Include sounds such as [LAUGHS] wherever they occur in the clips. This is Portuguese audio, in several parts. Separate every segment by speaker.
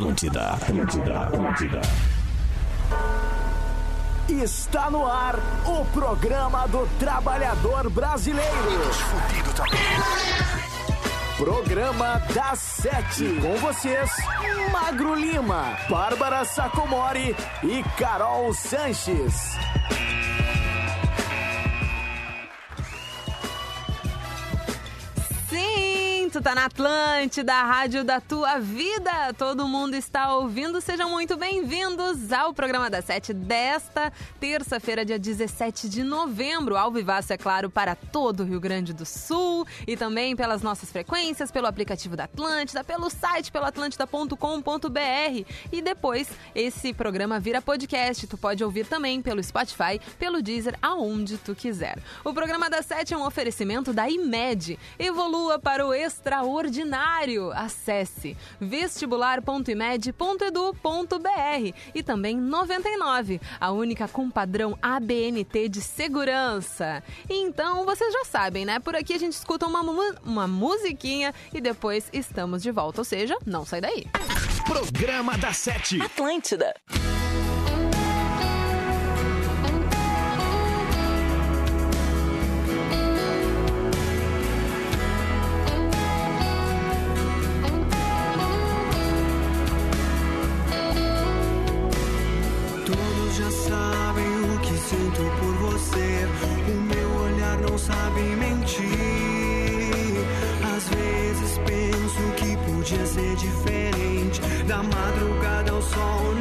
Speaker 1: Atlântida, Atlântida, Atlântida.
Speaker 2: Está no ar o programa do trabalhador brasileiro. Programa das Sete. Com vocês, Magro Lima, Bárbara Sacomori e Carol Sanches.
Speaker 3: Tu tá na Atlântida, a rádio da tua vida. Todo mundo está ouvindo. Sejam muito bem-vindos ao programa da Sete desta terça-feira, dia 17 de novembro. Ao vivaço, é claro, para todo o Rio Grande do Sul e também pelas nossas frequências, pelo aplicativo da Atlântida, pelo site, pelo atlântida.com.br. E depois, esse programa vira podcast. Tu pode ouvir também pelo Spotify, pelo Deezer, aonde tu quiser. O programa da Sete é um oferecimento da IMED. Evolua para o extraordinário. Acesse vestibular.imed.edu.br e também 99, a única com padrão ABNT de segurança. Então, vocês já sabem, né? Por aqui a gente escuta uma, mu- uma musiquinha e depois estamos de volta, ou seja, não sai daí.
Speaker 1: Programa da Sete.
Speaker 4: Atlântida.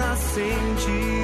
Speaker 5: Nascente.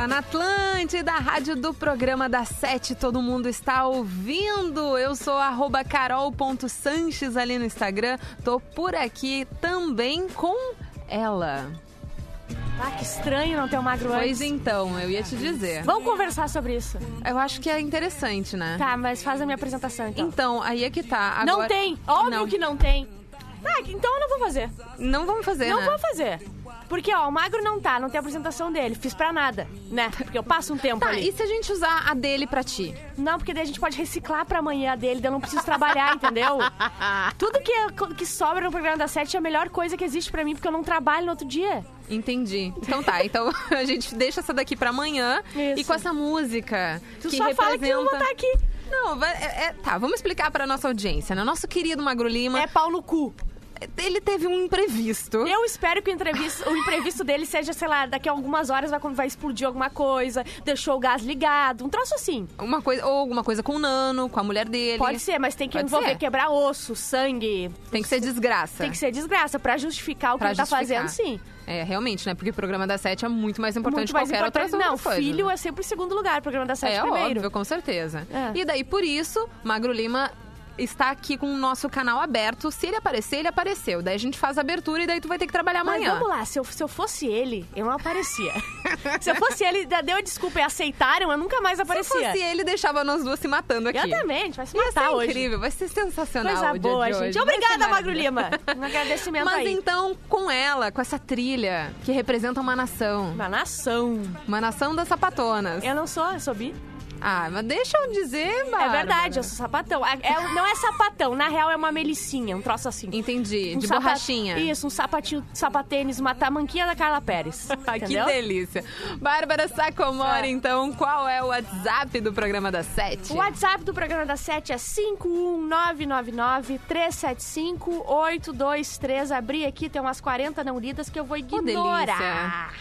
Speaker 3: Tá na Atlântida, rádio do programa da Sete, todo mundo está ouvindo. Eu sou arroba carol.sanches ali no Instagram. Tô por aqui também com ela.
Speaker 6: Ah, que estranho não ter o magro
Speaker 3: Pois
Speaker 6: antes.
Speaker 3: então, eu ia te dizer.
Speaker 6: Vamos conversar sobre isso.
Speaker 3: Eu acho que é interessante, né?
Speaker 6: Tá, mas faz a minha apresentação então.
Speaker 3: Então, aí é que tá.
Speaker 6: não
Speaker 3: Agora-
Speaker 6: tem. Óbvio
Speaker 3: Não.
Speaker 6: que não tem. Ah, então eu não vou fazer.
Speaker 3: Não vamos fazer,
Speaker 6: Não
Speaker 3: né?
Speaker 6: vou fazer. Porque, ó, o Magro não tá, não tem apresentação dele. Fiz pra nada, né? Porque eu passo um tempo
Speaker 3: Tá,
Speaker 6: ali.
Speaker 3: e se a gente usar a dele pra ti?
Speaker 6: Não, porque daí a gente pode reciclar pra amanhã a dele, daí eu não preciso trabalhar, entendeu? [LAUGHS] Tudo que, que sobra no programa da Sete é a melhor coisa que existe pra mim, porque eu não trabalho no outro dia.
Speaker 3: Entendi. Então tá, então [LAUGHS] a gente deixa essa daqui pra amanhã.
Speaker 6: Isso.
Speaker 3: E com essa música
Speaker 6: Tu
Speaker 3: que
Speaker 6: só
Speaker 3: representa...
Speaker 6: fala que eu vou estar aqui.
Speaker 3: Não, vai- é- é- tá, vamos explicar pra nossa audiência, né? Nosso querido Magro Lima,
Speaker 6: É pau no cu.
Speaker 3: Ele teve um imprevisto.
Speaker 6: Eu espero que o, entrevisto- o imprevisto dele seja, sei lá, daqui a algumas horas vai, vai explodir alguma coisa, deixou o gás ligado, um troço assim.
Speaker 3: Uma coisa, ou alguma coisa com o Nano, com a mulher dele.
Speaker 6: Pode ser, mas tem que
Speaker 3: Pode
Speaker 6: envolver
Speaker 3: ser.
Speaker 6: quebrar osso, sangue.
Speaker 3: Tem que ser desgraça.
Speaker 6: Tem que ser desgraça. Pra justificar o que
Speaker 3: Pra
Speaker 6: ele tá
Speaker 3: justificar.
Speaker 6: fazendo, sim.
Speaker 3: É, realmente, né? Porque o programa da Sete é muito mais importante que qualquer
Speaker 6: importante.
Speaker 3: outra
Speaker 6: Não,
Speaker 3: coisa.
Speaker 6: filho é sempre em segundo lugar, o programa da Sete
Speaker 3: É
Speaker 6: primeiro.
Speaker 3: óbvio, com certeza.
Speaker 6: É.
Speaker 3: E daí, por isso, Magro Lima está aqui com o nosso canal aberto. Se ele aparecer, ele apareceu. Daí a gente faz a abertura e daí tu vai ter que trabalhar
Speaker 6: Mas
Speaker 3: amanhã.
Speaker 6: vamos lá, se eu, se eu fosse ele, eu não aparecia. [LAUGHS] se eu fosse ele, deu a desculpa e aceitaram, eu nunca mais
Speaker 3: Se
Speaker 6: aparecia.
Speaker 3: fosse ele, deixava nós duas se matando aqui.
Speaker 6: Exatamente, vai se
Speaker 3: Ia
Speaker 6: matar
Speaker 3: ser
Speaker 6: hoje.
Speaker 3: incrível, vai ser sensacional
Speaker 6: Coisa
Speaker 3: o dia
Speaker 6: boa,
Speaker 3: de
Speaker 6: gente.
Speaker 3: hoje. Vai
Speaker 6: Obrigada, Magro. Lima. Um agradecimento
Speaker 3: Mas
Speaker 6: aí.
Speaker 3: então, com ela, com essa trilha que representa uma nação.
Speaker 6: Uma nação.
Speaker 3: Uma nação das sapatonas.
Speaker 6: Eu não sou, eu sou bi.
Speaker 3: Ah, mas deixa eu dizer,
Speaker 6: É
Speaker 3: Bárbara.
Speaker 6: verdade, eu sou sapatão. É- é- não é sapatão, na real é uma melicinha, um troço assim.
Speaker 3: Entendi,
Speaker 6: Um
Speaker 3: de
Speaker 6: sapa-
Speaker 3: borrachinha.
Speaker 6: Isso, um sapatinho, sapatênis, uma tamanquinha da Carla Pérez. [LAUGHS]
Speaker 3: Que delícia. Bárbara Sacomori,
Speaker 6: É.
Speaker 3: então, qual é o WhatsApp do programa das sete?
Speaker 6: O WhatsApp do programa da Sete é 51999-375-823. Abri aqui, tem umas 40 não lidas que eu vou ignorar.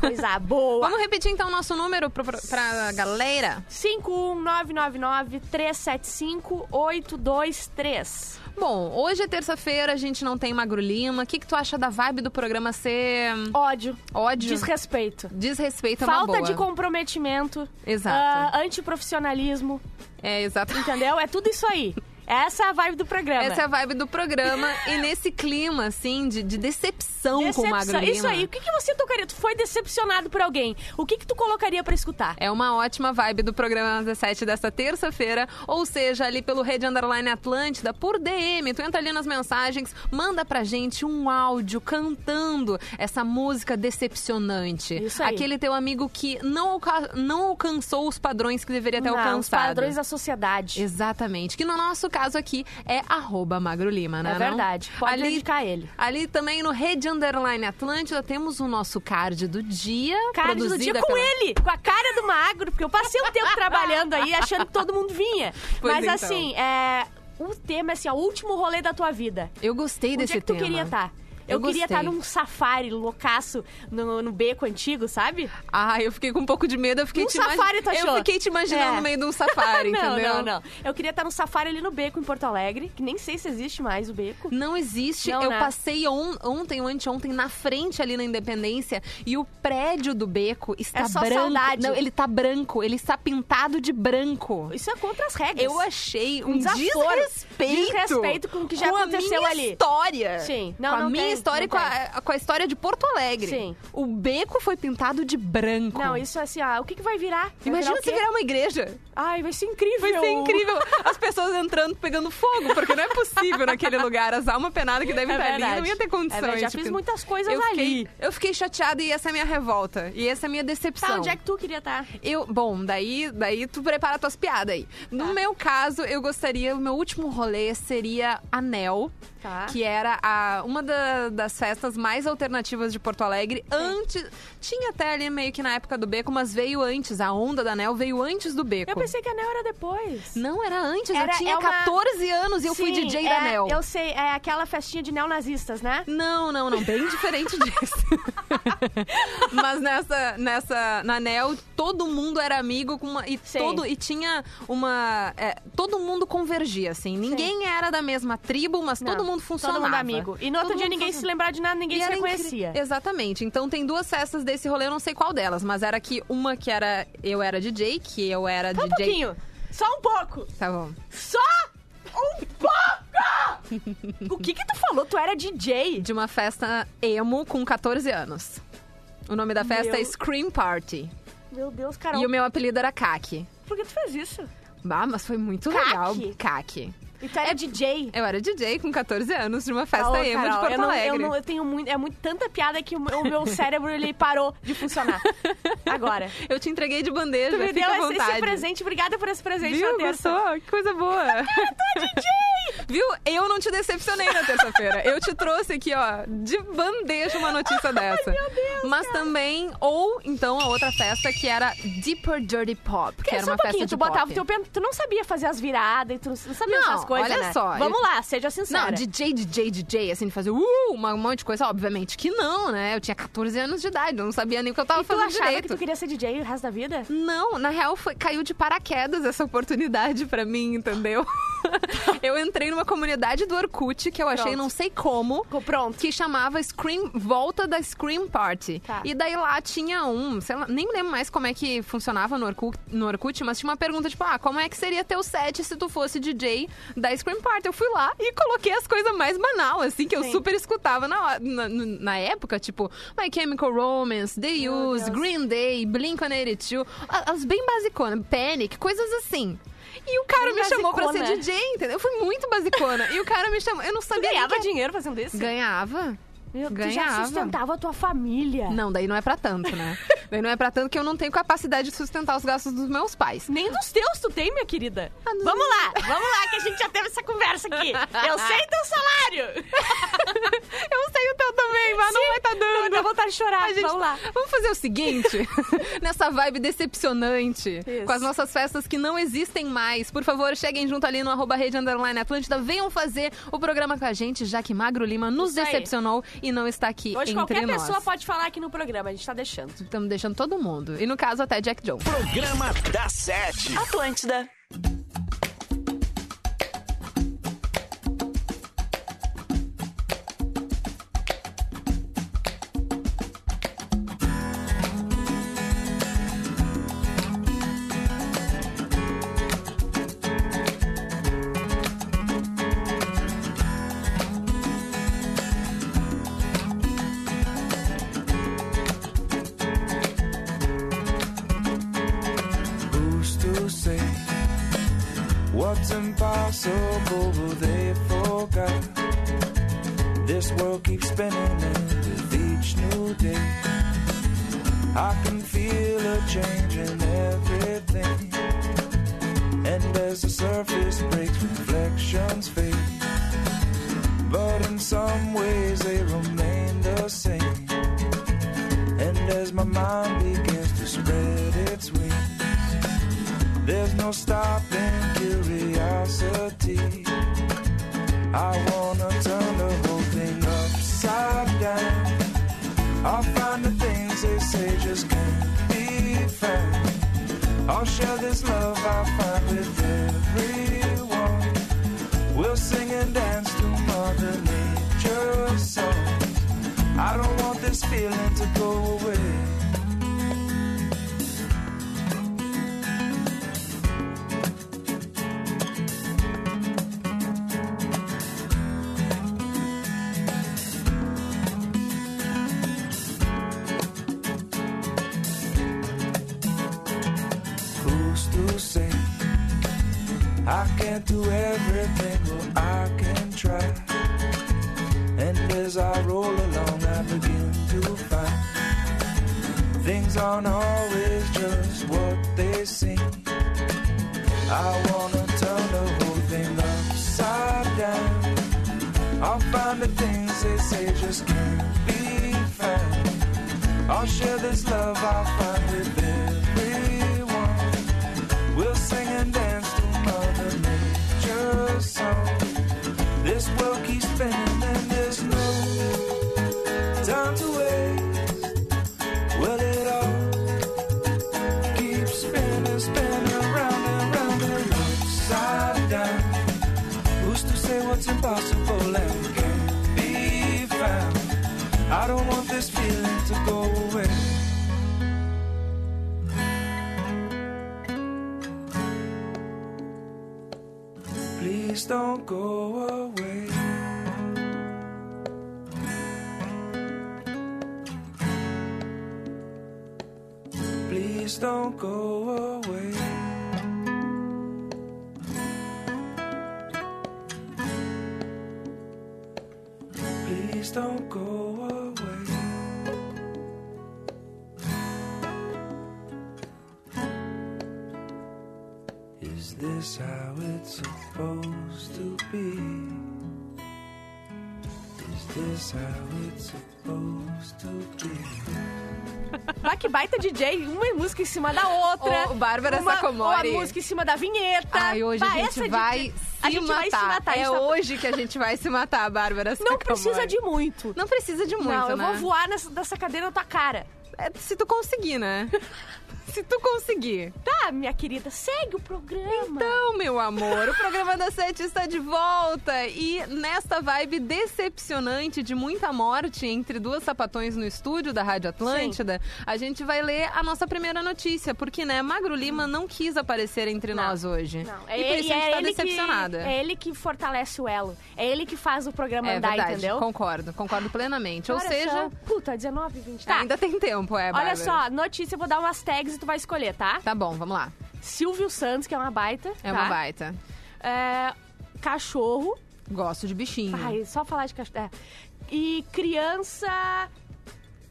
Speaker 6: Coisa boa.
Speaker 3: Vamos repetir então o nosso número pro, pra galera?
Speaker 6: 51999-375-823.
Speaker 3: Bom, hoje é terça-feira, a gente não tem Magro Lima. O que, que tu acha da vibe do programa ser hum,
Speaker 6: Ódio.
Speaker 3: ódio?
Speaker 6: Desrespeito.
Speaker 3: Desrespeito é uma
Speaker 6: Falta
Speaker 3: boa.
Speaker 6: de comprometimento.
Speaker 3: Exato.
Speaker 6: ah, antiprofissionalismo.
Speaker 3: É, exato.
Speaker 6: Entendeu? É tudo isso aí. [LAUGHS] Essa é a vibe do programa.
Speaker 3: Essa é a vibe do programa. e nesse clima, assim, de, de decepção, com o Magro
Speaker 6: Decepção.
Speaker 3: Lima.
Speaker 6: Isso aí. O que, que você tocaria? Tu foi decepcionado por alguém. O que, que tu colocaria pra escutar?
Speaker 3: É uma ótima vibe do programa 17 desta terça-feira, ou seja, ali pelo Rede Underline Atlântida, por DM. Tu entra ali nas mensagens, manda pra gente um áudio cantando essa música decepcionante.
Speaker 6: Isso aí.
Speaker 3: Aquele teu amigo que não, alca- não alcançou os padrões que deveria ter
Speaker 6: Não, os
Speaker 3: alcançado.
Speaker 6: padrões da sociedade.
Speaker 3: Exatamente. Que no nosso caso aqui é arroba Magro Lima, né?
Speaker 6: É
Speaker 3: não?
Speaker 6: verdade. Pode dedicar ele.
Speaker 3: Ali também no Rede Underline Atlântida temos o nosso card do dia.
Speaker 6: Cara do dia com
Speaker 3: pela-
Speaker 6: ele, com a cara do magro, porque eu passei um tempo trabalhando aí achando que todo mundo vinha. [LAUGHS]
Speaker 3: Pois
Speaker 6: Mas
Speaker 3: então.
Speaker 6: assim, é. O tema é assim, o último rolê da tua vida.
Speaker 3: Eu gostei
Speaker 6: Onde
Speaker 3: desse
Speaker 6: é que tu
Speaker 3: tema.
Speaker 6: queria estar? Eu,
Speaker 3: Eu
Speaker 6: queria estar num safari loucaço no, no beco antigo, sabe?
Speaker 3: Ah, eu fiquei com um pouco de medo. Eu fiquei
Speaker 6: Num
Speaker 3: te
Speaker 6: safari, tu achou?
Speaker 3: Eu fiquei te imaginando
Speaker 6: É.
Speaker 3: no meio de um safari, [LAUGHS]
Speaker 6: não,
Speaker 3: entendeu?
Speaker 6: não, não. Eu queria estar num safari ali no beco em Porto Alegre, que nem sei se existe mais o beco.
Speaker 3: Não existe.
Speaker 6: Não,
Speaker 3: eu
Speaker 6: né?
Speaker 3: passei on- ontem ou anteontem na frente ali na Independência e o prédio do beco está
Speaker 6: É só
Speaker 3: branco.
Speaker 6: saudade.
Speaker 3: Não, ele tá branco. Ele está pintado de branco.
Speaker 6: Isso é contra as regras.
Speaker 3: Eu achei um,
Speaker 6: desaforo.
Speaker 3: desrespeito.
Speaker 6: Desrespeito com o que já
Speaker 3: com
Speaker 6: aconteceu
Speaker 3: a
Speaker 6: ali.
Speaker 3: história.
Speaker 6: Sim. Não,
Speaker 3: com a
Speaker 6: não
Speaker 3: minha
Speaker 6: tem,
Speaker 3: história com a, com a história de Porto Alegre.
Speaker 6: Sim.
Speaker 3: O beco foi pintado de branco.
Speaker 6: Não, isso é assim, ah, o que, que vai virar? Vai
Speaker 3: Imagina
Speaker 6: virar
Speaker 3: se virar uma igreja.
Speaker 6: Ai, vai ser incrível.
Speaker 3: Vai ser incrível. As pessoas entrando, pegando fogo, porque não é possível naquele lugar. As almas penadas que devem
Speaker 6: É
Speaker 3: estar ali,
Speaker 6: verdade.
Speaker 3: não ia ter
Speaker 6: É
Speaker 3: condições.
Speaker 6: verdade, já
Speaker 3: de
Speaker 6: fiz muitas coisas
Speaker 3: eu fiquei,
Speaker 6: ali.
Speaker 3: Eu fiquei chateada e essa é a minha revolta. E essa é a minha decepção.
Speaker 6: Tá, onde é que tu queria estar?
Speaker 3: Eu, bom, daí, daí tu prepara tuas piadas aí. No
Speaker 6: Tá.
Speaker 3: meu caso, eu gostaria, o meu último rolê seria Anel,
Speaker 6: Tá.
Speaker 3: que era a, uma da- das festas mais alternativas de Porto Alegre. Antes, tinha até ali meio que na época do beco, mas veio antes, a onda da Anel veio antes do beco.
Speaker 6: Eu pensei que a Nel era depois.
Speaker 3: Não, era antes,
Speaker 6: Era-
Speaker 3: eu tinha
Speaker 6: é uma-
Speaker 3: 14 anos e eu fui
Speaker 6: Sim,
Speaker 3: DJ
Speaker 6: é,
Speaker 3: da Anel.
Speaker 6: Eu sei, é aquela festinha de neonazistas, né?
Speaker 3: Não, não, não, bem diferente [LAUGHS] disso. [LAUGHS] Mas nessa, nessa, na NEL, todo mundo era amigo com uma, e
Speaker 6: Sim.
Speaker 3: todo e tinha uma, é, todo mundo convergia assim. Ninguém era da mesma tribo, mas todo
Speaker 6: Não,
Speaker 3: mundo funcionava.
Speaker 6: Todo mundo amigo. E no outro
Speaker 3: Todo
Speaker 6: dia ninguém
Speaker 3: funcionava.
Speaker 6: se lembrar de nada, ninguém
Speaker 3: E
Speaker 6: se reconhecia.
Speaker 3: incri- Exatamente. Então tem duas festas desse rolê, eu não sei qual delas, mas era que uma que era eu era DJ, que eu era
Speaker 6: Só um
Speaker 3: DJ.
Speaker 6: pouquinho. Só um pouco.
Speaker 3: Tá bom.
Speaker 6: Só um pouco! o que que tu falou? Tu era DJ?
Speaker 3: De uma festa emo com 14 anos. O nome da festa
Speaker 6: Meu-
Speaker 3: é Scream Party.
Speaker 6: Meu Deus, Carol.
Speaker 3: E o meu apelido era Kaki.
Speaker 6: Por que tu fez isso?
Speaker 3: Ah, mas foi muito
Speaker 6: Kaki?
Speaker 3: legal. Kaki.
Speaker 6: E tu era DJ?
Speaker 3: Eu era DJ com 14 anos de uma festa
Speaker 6: Ô,
Speaker 3: emo de
Speaker 6: Carol,
Speaker 3: Porto
Speaker 6: eu não,
Speaker 3: Alegre.
Speaker 6: Eu, não, eu tenho muito, é muito, tanta piada que o meu, o meu cérebro ele parou de funcionar. Agora.
Speaker 3: Eu te entreguei de bandeja,
Speaker 6: Tu me deu esse, esse presente. Obrigada por esse presente
Speaker 3: Viu?
Speaker 6: na terça.
Speaker 3: Gostou? Que coisa boa. [LAUGHS] Viu? Eu não te decepcionei na terça-feira. Eu te trouxe aqui, ó, de bandeja uma notícia [LAUGHS] dessa.
Speaker 6: meu Deus,
Speaker 3: Mas também, ou então a outra festa que era Deeper Dirty Pop, que
Speaker 6: Porque
Speaker 3: era
Speaker 6: só
Speaker 3: uma
Speaker 6: um pouquinho,
Speaker 3: festa de
Speaker 6: tu botava
Speaker 3: pop.
Speaker 6: o teu Tu não sabia fazer as viradas e tu não sabia
Speaker 3: Não,
Speaker 6: essas coisas,
Speaker 3: olha
Speaker 6: né?
Speaker 3: só,
Speaker 6: Vamos lá, seja sincera.
Speaker 3: Não, DJ, DJ, DJ, assim, de fazer uh, um monte de coisa. Obviamente que não, né? Eu tinha 14 anos de idade, eu não sabia nem o que eu tava
Speaker 6: E tu
Speaker 3: fazendo
Speaker 6: achava
Speaker 3: direito.
Speaker 6: que tu queria ser DJ o resto da vida?
Speaker 3: Não, na real foi, caiu de paraquedas essa oportunidade pra mim, entendeu? [LAUGHS] [LAUGHS] eu entrei numa comunidade do Orkut que eu achei
Speaker 6: Pronto.
Speaker 3: não sei como.
Speaker 6: Pronto.
Speaker 3: Que chamava Scream Volta da Scream Party.
Speaker 6: Tá.
Speaker 3: E daí lá tinha um, sei lá, nem lembro mais como é que funcionava no Orkut, no Orkut, mas tinha uma pergunta tipo: ah, como é que seria teu set se tu fosse DJ da Scream Party? Eu fui lá e coloquei as coisas mais banal, assim, que eu
Speaker 6: Sim.
Speaker 3: super escutava na, na, na época, tipo My Chemical Romance, The
Speaker 6: Deus.
Speaker 3: Green Day, Blink-182, a- as bem basiconas, Panic, coisas assim. E o cara me chamou pra ser. DJ, entendeu? Eu fui muito basicona. E o cara me chamou, eu não sabia
Speaker 6: ganhava
Speaker 3: que-
Speaker 6: dinheiro fazendo isso?
Speaker 3: Ganhava.
Speaker 6: Meu, tu já sustentava a tua família.
Speaker 3: Não, daí não é pra tanto, né? [LAUGHS] daí não é pra tanto que eu não tenho capacidade de sustentar os gastos dos meus pais.
Speaker 6: Nem dos teus tu tem, minha querida.
Speaker 3: Ah.
Speaker 6: Vamos lá, vamos lá, que a gente já teve essa conversa aqui. Eu sei teu salário. [LAUGHS]
Speaker 3: Eu sei o teu também, mas não vai estar tá dando.
Speaker 6: Dá vontade de chorar.
Speaker 3: Gente-
Speaker 6: Vamos lá.
Speaker 3: Vamos fazer o seguinte, [LAUGHS] nessa vibe decepcionante,
Speaker 6: Isso.
Speaker 3: com as nossas festas que não existem mais. Por favor, cheguem junto ali no arroba rede underline Atlântida, venham fazer o programa com a gente, já que Magro Lima nos
Speaker 6: Isso aí.
Speaker 3: E não está aqui
Speaker 6: Hoje
Speaker 3: entre
Speaker 6: qualquer
Speaker 3: nós.
Speaker 6: pessoa pode falar aqui no programa, a gente tá deixando.
Speaker 3: Estamos deixando todo mundo. E no caso, até Jack Jones.
Speaker 2: Programa da Sete.
Speaker 4: Atlântida.
Speaker 7: What's impossible they forget? This world keeps spinning with each new day. I can feel a change in everything. And as the surface breaks reflections fade. But in some ways they remain the same. And as my mind begins to spread its wings, there's no stopping I wanna turn the whole thing upside down. I'll find the things they say just can't be found. I'll share this love I find with everyone. We'll sing and dance to Mother Nature's songs. I don't want this feeling to go away. I can't do everything, but I can try. And as I roll along, I begin to find things aren't always just what they seem. I wanna turn the whole thing upside down. I'll find the things they say just can't be found. I'll share this love I find with everyone. We'll sing and dance This world keeps spinning and there's no time to waste. Well, it all keeps spinning, spinning round and round and upside down. Who's to say what's impossible and can't be found? I don't want this feeling to go
Speaker 6: que baita DJ, uma música em cima da outra.
Speaker 3: Ô, Bárbara
Speaker 6: uma,
Speaker 3: Sacomori.
Speaker 6: Uma música em cima da vinheta.
Speaker 3: Ai, hoje
Speaker 6: Bah,
Speaker 3: a gente
Speaker 6: de-
Speaker 3: vai se
Speaker 6: a gente
Speaker 3: matar.
Speaker 6: vai se matar.
Speaker 3: É
Speaker 6: tá-
Speaker 3: hoje que a gente vai se matar, Bárbara
Speaker 6: Não precisa de muito.
Speaker 3: Não precisa de muito,
Speaker 6: não, eu
Speaker 3: né?
Speaker 6: vou voar nessa, nessa cadeira na tua cara.
Speaker 3: É, se tu conseguir, né? [LAUGHS] se tu conseguir.
Speaker 6: Tá, minha querida, segue o programa.
Speaker 3: Então, meu amor, o programa da Sete está de volta e nesta vibe decepcionante de muita morte entre duas sapatões no estúdio da Rádio Atlântida, a gente vai ler a nossa primeira notícia, porque, né, Magro Lima não quis aparecer entre
Speaker 6: Não,
Speaker 3: nós hoje.
Speaker 6: Não,
Speaker 3: e por isso a gente tá decepcionada.
Speaker 6: Que, é ele que fortalece o elo. É ele que faz o programa
Speaker 3: É
Speaker 6: andar,
Speaker 3: verdade,
Speaker 6: entendeu?
Speaker 3: concordo, concordo plenamente. Ou seja.
Speaker 6: Puta, 19, 20. Tá.
Speaker 3: ainda tem tempo, é,
Speaker 6: Olha
Speaker 3: Bárbara.
Speaker 6: só, notícia, eu vou dar umas tags tu vai escolher, tá?
Speaker 3: Tá bom, vamos lá.
Speaker 6: Silvio Santos, que é uma baita.
Speaker 3: É
Speaker 6: tá?
Speaker 3: uma baita.
Speaker 6: É, cachorro.
Speaker 3: Gosto de bichinho.
Speaker 6: Ai, só falar de cachorro. É. E criança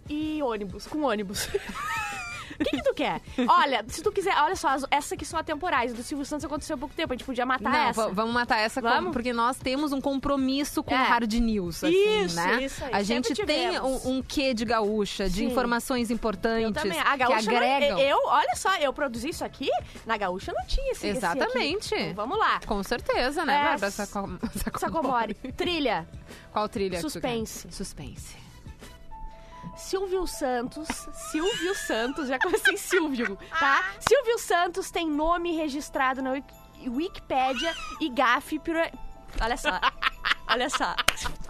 Speaker 6: e ônibus, com ônibus. [LAUGHS] O que, que tu quer? Olha, se tu quiser, olha só, as- essas aqui são atemporais. Do Silvio Santos aconteceu há pouco tempo, a gente podia matar
Speaker 3: Não,
Speaker 6: essa.
Speaker 3: va- vamos matar essa com-
Speaker 6: Vamos?
Speaker 3: porque nós temos um compromisso com
Speaker 6: É.
Speaker 3: hard news, assim,
Speaker 6: Isso,
Speaker 3: né?
Speaker 6: isso aí,
Speaker 3: A gente tem um, um quê de gaúcha, de
Speaker 6: Sim.
Speaker 3: informações importantes.
Speaker 6: A
Speaker 3: que
Speaker 6: gaúcha não-
Speaker 3: agregam.
Speaker 6: eu, olha só, eu produzi isso aqui, na gaúcha não tinha esse esse
Speaker 3: Exatamente.
Speaker 6: aqui. Então, vamos lá.
Speaker 3: Com certeza, né,
Speaker 6: É,
Speaker 3: Bárbara Sacom-
Speaker 6: Sacomori. Trilha.
Speaker 3: Qual trilha? que?
Speaker 6: Suspense.
Speaker 3: Suspense.
Speaker 6: Silvio Santos. Silvio Santos, já comecei Silvio, tá? Silvio Santos tem nome registrado na Wik- Wikipédia e gafe. Olha só. Olha só.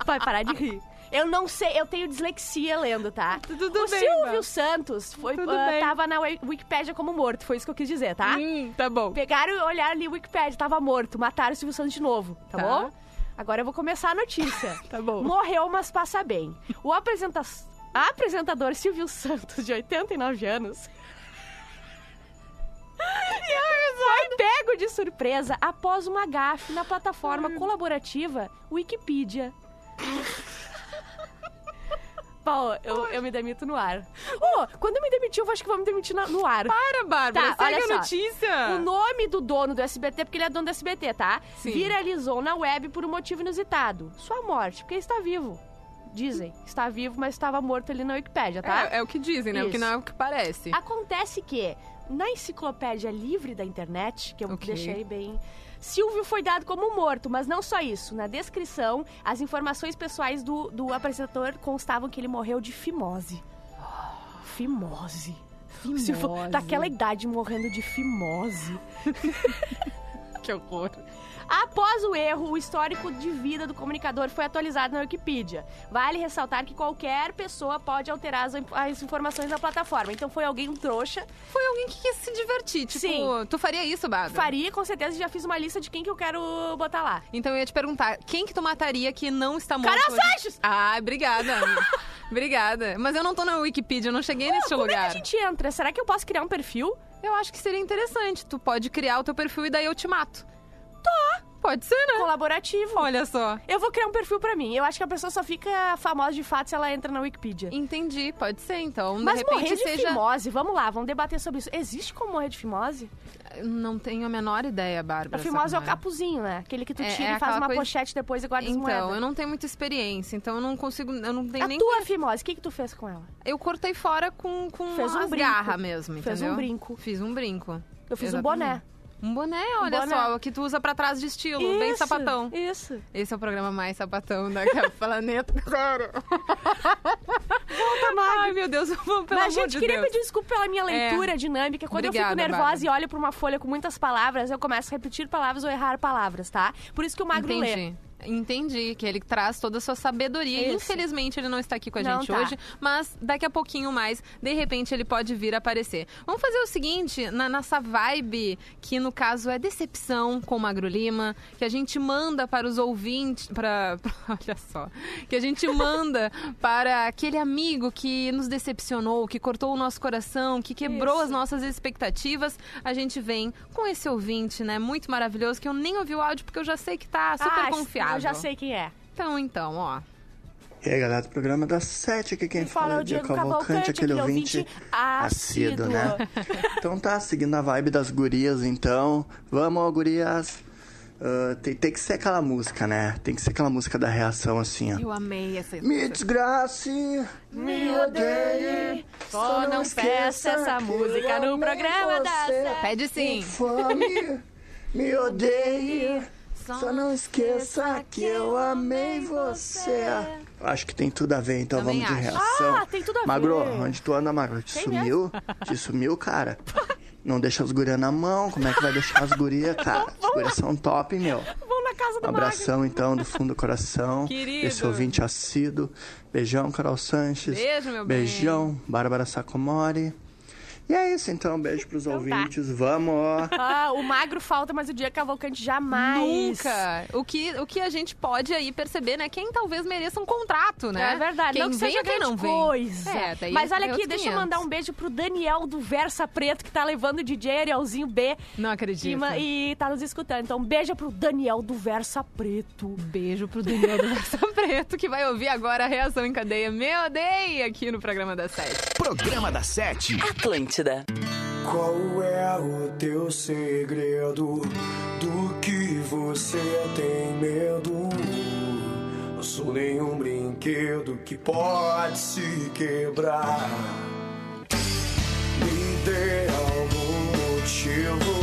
Speaker 6: Vai parar de rir. Eu não sei, eu tenho dislexia lendo, tá?
Speaker 3: Tudo
Speaker 6: o
Speaker 3: bem,
Speaker 6: Silvio. Santos foi,
Speaker 3: Tudo
Speaker 6: ah,
Speaker 3: bem.
Speaker 6: tava na Wi- Wikipédia como morto, foi isso que eu quis dizer, tá?
Speaker 3: Hum, tá bom.
Speaker 6: Pegaram e olharam ali Wikipédia, tava morto. Mataram o Silvio Santos de novo, tá,
Speaker 3: Tá.
Speaker 6: bom? Agora eu vou começar a notícia. [LAUGHS]
Speaker 3: Tá bom.
Speaker 6: Morreu, mas passa bem. O apresenta... apresentador Silvio Santos, de 89 anos... Foi pego de surpresa após uma gafe na plataforma colaborativa Wikipedia. Pô, eu, eu me demito no ar. Ô, quando eu me demiti, eu acho que vou me demitir na- no ar.
Speaker 3: Para, Bárbara,
Speaker 6: Tá,
Speaker 3: segue
Speaker 6: olha
Speaker 3: a
Speaker 6: só.
Speaker 3: notícia.
Speaker 6: O nome do dono do SBT, porque ele é dono do SBT, tá?
Speaker 3: Sim.
Speaker 6: Viralizou na web por um motivo inusitado. Sua morte, porque ele está vivo. Dizem, está vivo, mas estava morto ali na Wikipédia, tá?
Speaker 3: É, é o que dizem, né? O que
Speaker 6: Isso.
Speaker 3: não é o que parece.
Speaker 6: Acontece que, na enciclopédia livre da internet, que eu
Speaker 3: Ok.
Speaker 6: deixei bem. Silvio foi dado como morto, mas não só isso. Na descrição, as informações pessoais do, do apresentador constavam que ele morreu de fimose. Fimose.
Speaker 3: Fimose.
Speaker 6: daquela idade morrendo de fimose. [LAUGHS]
Speaker 3: Que horror.
Speaker 6: Após o erro, o histórico de vida do comunicador foi atualizado na Wikipedia. Vale ressaltar que qualquer pessoa pode alterar as, as informações da plataforma. Então foi alguém um trouxa.
Speaker 3: Foi alguém que quis se divertir. Tipo,
Speaker 6: Sim.
Speaker 3: tu faria isso, Bárbara?
Speaker 6: Faria, com certeza, já fiz uma lista de quem que eu quero botar lá.
Speaker 3: Então eu ia te perguntar, quem que tu mataria que não está morto?
Speaker 6: Carol
Speaker 3: hoje?
Speaker 6: Sanches!
Speaker 3: Ah, obrigada. [LAUGHS] obrigada. Mas eu não tô na Wikipedia, eu não cheguei neste
Speaker 6: Como é
Speaker 3: lugar.
Speaker 6: que a gente entra? Será que eu posso criar um perfil?
Speaker 3: Eu acho que seria interessante. Tu pode criar o teu perfil e daí eu te mato. Pode ser, né?
Speaker 6: Colaborativo.
Speaker 3: Olha só.
Speaker 6: Eu vou criar um perfil pra mim. Eu acho que a pessoa só fica famosa de fato se ela entra na Wikipedia.
Speaker 3: Entendi, pode ser então. De
Speaker 6: Mas
Speaker 3: repente
Speaker 6: morrer de
Speaker 3: seja.
Speaker 6: fimose, vamos lá, vamos debater sobre isso. Existe como morrer de fimose?
Speaker 3: Não tenho a menor ideia,
Speaker 6: A
Speaker 3: Bárbara.
Speaker 6: fimose é o
Speaker 3: Sacomori.
Speaker 6: capuzinho, né? Aquele que tu
Speaker 3: É-
Speaker 6: tira
Speaker 3: é
Speaker 6: e faz uma
Speaker 3: coisa-
Speaker 6: pochete depois e guarda as moedas.
Speaker 3: Então, eu não tenho muita experiência, então eu não consigo. Eu não tenho
Speaker 6: A
Speaker 3: nem.
Speaker 6: tua fimose, o que que tu fez com ela?
Speaker 3: Eu cortei fora com, com
Speaker 6: Fez um
Speaker 3: garras mesmo, entendeu?
Speaker 6: Fez um brinco.
Speaker 3: Fiz um brinco.
Speaker 6: Eu fiz um
Speaker 3: Exatamente.
Speaker 6: boné.
Speaker 3: Um boné, olha
Speaker 6: boné.
Speaker 3: só, o que tu usa pra trás de estilo, bem
Speaker 6: Isso,
Speaker 3: sapatão.
Speaker 6: Isso.
Speaker 3: Esse é o programa mais sapatão da [LAUGHS] planeta. Sério. Ai, meu Deus, [LAUGHS] pelo
Speaker 6: Mas,
Speaker 3: amor
Speaker 6: gente,
Speaker 3: de
Speaker 6: queria
Speaker 3: Deus.
Speaker 6: pedir desculpa pela minha leitura dinâmica. Quando eu
Speaker 3: Obrigada,
Speaker 6: fico nervosa
Speaker 3: Bárbara.
Speaker 6: e olho pra uma folha com muitas palavras, eu começo a repetir palavras ou errar palavras, tá? Por isso que o magro lê.
Speaker 3: Entendi. Que ele traz toda a sua sabedoria.
Speaker 6: Isso.
Speaker 3: Infelizmente, ele não está aqui com a
Speaker 6: Não
Speaker 3: gente
Speaker 6: tá.
Speaker 3: hoje, mas daqui a pouquinho mais, de repente, ele pode vir aparecer. Vamos fazer o seguinte, na nossa vibe, que no caso é decepção com o Magro Lima, que a gente manda para os ouvintes, para, [LAUGHS] olha só, que a gente manda [LAUGHS] para aquele amigo que nos decepcionou, que cortou o nosso coração, que quebrou
Speaker 6: Isso.
Speaker 3: as nossas expectativas, a gente vem com esse ouvinte, né, muito maravilhoso, que eu nem ouvi o áudio porque eu já sei que tá super
Speaker 6: Ah,
Speaker 3: confiável.
Speaker 6: Eu já sei quem é.
Speaker 3: Então, então, ó.
Speaker 8: E aí, galera do programa das sete, aqui quem
Speaker 6: fala
Speaker 8: fala
Speaker 6: é o
Speaker 8: Diego Cavalcante,
Speaker 6: Cavalcante,
Speaker 8: aquele ouvinte assíduo,
Speaker 6: assíduo.
Speaker 8: né? [LAUGHS] Então tá, seguindo a vibe das gurias, então. Vamos, gurias. Ah, tem, tem que ser aquela música, né? Tem que ser aquela música da reação, assim, ó.
Speaker 3: Eu amei essa
Speaker 8: Me desgrace, me odeie.
Speaker 6: Só não peça essa música no programa da.
Speaker 3: Pede sim.
Speaker 8: Infame, me odeie. [LAUGHS] Só não esqueça que eu amei você. Acho que tem tudo a ver, então
Speaker 3: Também
Speaker 8: vamos de
Speaker 3: acho.
Speaker 8: reação.
Speaker 6: Ah, tem tudo a
Speaker 8: Magro,
Speaker 6: ver.
Speaker 8: onde tu anda, Magro? Te
Speaker 6: Tem
Speaker 8: sumiu? Te sumiu, cara? Não deixa as gurias na mão. Como é que vai deixar as gurias, [LAUGHS] cara? As gurias são top, meu.
Speaker 6: Vamos na casa do
Speaker 8: Um abração, então, do fundo do coração.
Speaker 3: Querido.
Speaker 8: Esse ouvinte assíduo. Beijão, Carol Sanches.
Speaker 3: Beijo, meu bem.
Speaker 8: Beijão, Bárbara Sacomori. E é isso, então. Beijo pros ouvintes. Vamos! [LAUGHS]
Speaker 6: Ah, o magro falta, mas o Diego Cavalcante jamais.
Speaker 3: Nunca. O que, o que a gente pode aí perceber, né? Quem talvez mereça um contrato, né?
Speaker 6: É verdade,
Speaker 3: Quem
Speaker 6: não que
Speaker 3: vem
Speaker 6: seja
Speaker 3: ou quem não vem.
Speaker 6: coisa.
Speaker 3: É, daí
Speaker 6: Mas olha
Speaker 3: é
Speaker 6: aqui, deixa eu
Speaker 3: 500.
Speaker 6: mandar um beijo pro Daniel do Versa Preto, que tá levando o DJ Arielzinho B
Speaker 3: Não acredito.
Speaker 6: e tá nos escutando. Então, beijo pro Daniel do Versa Preto.
Speaker 3: Beijo pro Daniel do Versa [LAUGHS] Preto, que vai ouvir agora a reação em cadeia. Me odeia aqui no programa da Sete.
Speaker 2: Programa da Sete.
Speaker 9: Qual é o teu segredo? Do que você tem medo? Não sou nenhum brinquedo que pode se quebrar. Me dê algum motivo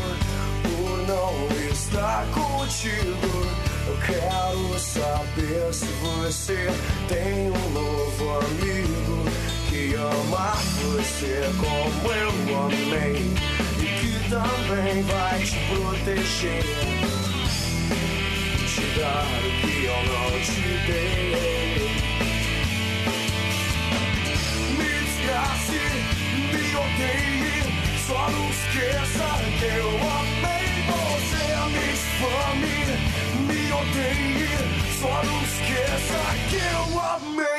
Speaker 9: por não estar contigo. Eu quero saber se você tem um novo amigo que ama você como eu amei e que também vai te proteger, te dar o que eu não te dei. Me desgrace, me odeie, só não esqueça que eu amei você. Me difame, me odeie, só não esqueça que eu amei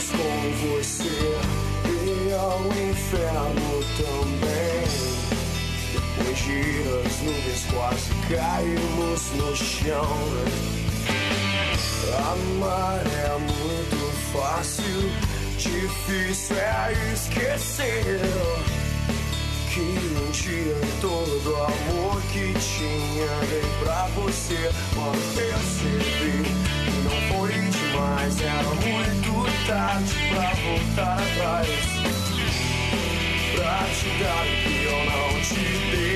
Speaker 9: céus com você e ao inferno também. Depois de as nuvens quase caímos no chão. Amar é muito fácil, difícil é esquecer. Que um dia todo o amor que tinha dei pra você. Quando percebi demais, era muito tarde pra voltar atrás. Pra te dar o que eu não te dei.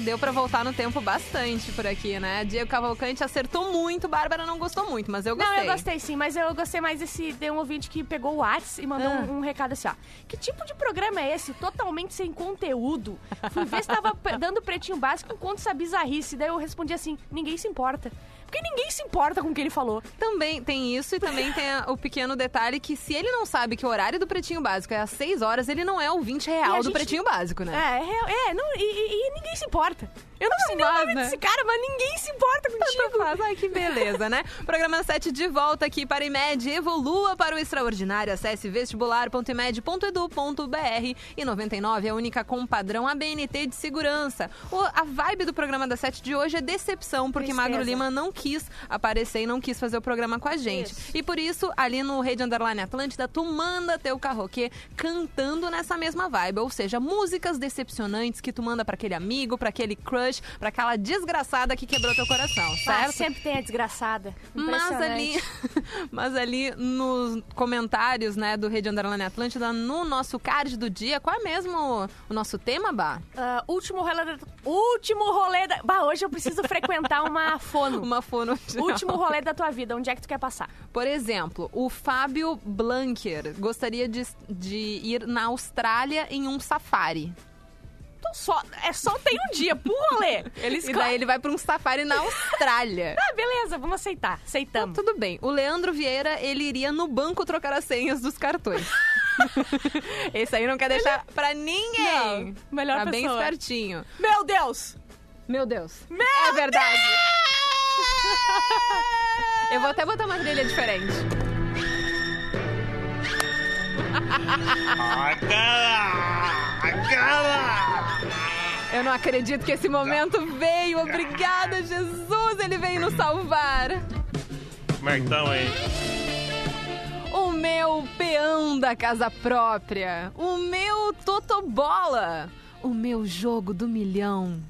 Speaker 3: Nossa, deu pra voltar no tempo bastante por aqui, né? Diego Cavalcante acertou muito, Bárbara não gostou muito, mas eu gostei.
Speaker 6: Não, eu gostei sim, mas eu gostei mais desse. Tem um ouvinte que pegou o WhatsApp e mandou
Speaker 3: Ah.
Speaker 6: um, um recado assim: ó. Que tipo de programa é esse? Totalmente sem conteúdo. Fui ver se tava [LAUGHS] dando pretinho básico enquanto essa bizarrice. Daí eu respondi assim: ninguém se importa. Porque ninguém se importa com o que ele falou.
Speaker 3: Também tem isso e também tem o pequeno detalhe que se ele não sabe que o horário do Pretinho Básico é às 6 horas, ele não é ouvinte
Speaker 6: E
Speaker 3: real
Speaker 6: a
Speaker 3: do
Speaker 6: gente-
Speaker 3: Pretinho Básico, né?
Speaker 6: É, é, é, não, e, e- e ninguém se importa. Eu não sei nem o nome desse cara, mas ninguém se importa [LAUGHS]
Speaker 3: Tanto
Speaker 6: contigo.
Speaker 3: faz. Ai, que beleza, né? [LAUGHS] Programa 7 de volta aqui para IMED. Evolua para o extraordinário. Acesse vestibular.imed.edu.br e 99 é a única com padrão ABNT de segurança. O- a vibe do programa da 7 de hoje é decepção, porque
Speaker 6: Tristeza.
Speaker 3: Magro Lima não quis aparecer e não quis fazer o programa com a gente.
Speaker 6: Isso.
Speaker 3: E por isso, ali no Rede Underline Atlântida, tu manda teu carroquê cantando nessa mesma vibe. Ou seja, músicas decepcionantes que tu manda para aquele amigo, para aquele crush, para aquela desgraçada que quebrou teu coração,
Speaker 6: Ah,
Speaker 3: certo?
Speaker 6: sempre tem a desgraçada.
Speaker 3: Mas ali, [LAUGHS] mas ali nos comentários, né, do Rede Underline Atlântida, no nosso card do dia, qual é mesmo o nosso tema, Bah?
Speaker 6: Ah, último rolê da... Último rolê da... Bah, hoje eu preciso frequentar uma [LAUGHS] fono.
Speaker 3: Uma fono.
Speaker 6: Último rolê da tua vida, onde é que tu quer passar?
Speaker 3: Por exemplo, o Fábio Blanker gostaria de, de ir na Austrália em um safari.
Speaker 6: Então só, é só tem um dia pro rolê. Ele
Speaker 3: E daí ele vai para um safari na Austrália. [LAUGHS]
Speaker 6: Ah, beleza, vamos aceitar. Aceitamos.
Speaker 3: Tudo bem. O Leandro Vieira, ele iria no banco trocar as senhas dos cartões. [LAUGHS] Esse aí não quer deixar pra ninguém.
Speaker 6: Não, melhor
Speaker 3: tá bem
Speaker 6: pessoa.
Speaker 3: espertinho.
Speaker 6: Meu Deus!
Speaker 3: Meu Deus.
Speaker 6: Meu
Speaker 3: é verdade. Eu vou até botar uma trilha diferente. Eu não acredito que esse momento veio. Obrigada, Jesus. Ele veio nos salvar.
Speaker 10: Como é que tão, hein?
Speaker 3: O meu peão da casa própria. O meu totobola. O meu jogo do milhão.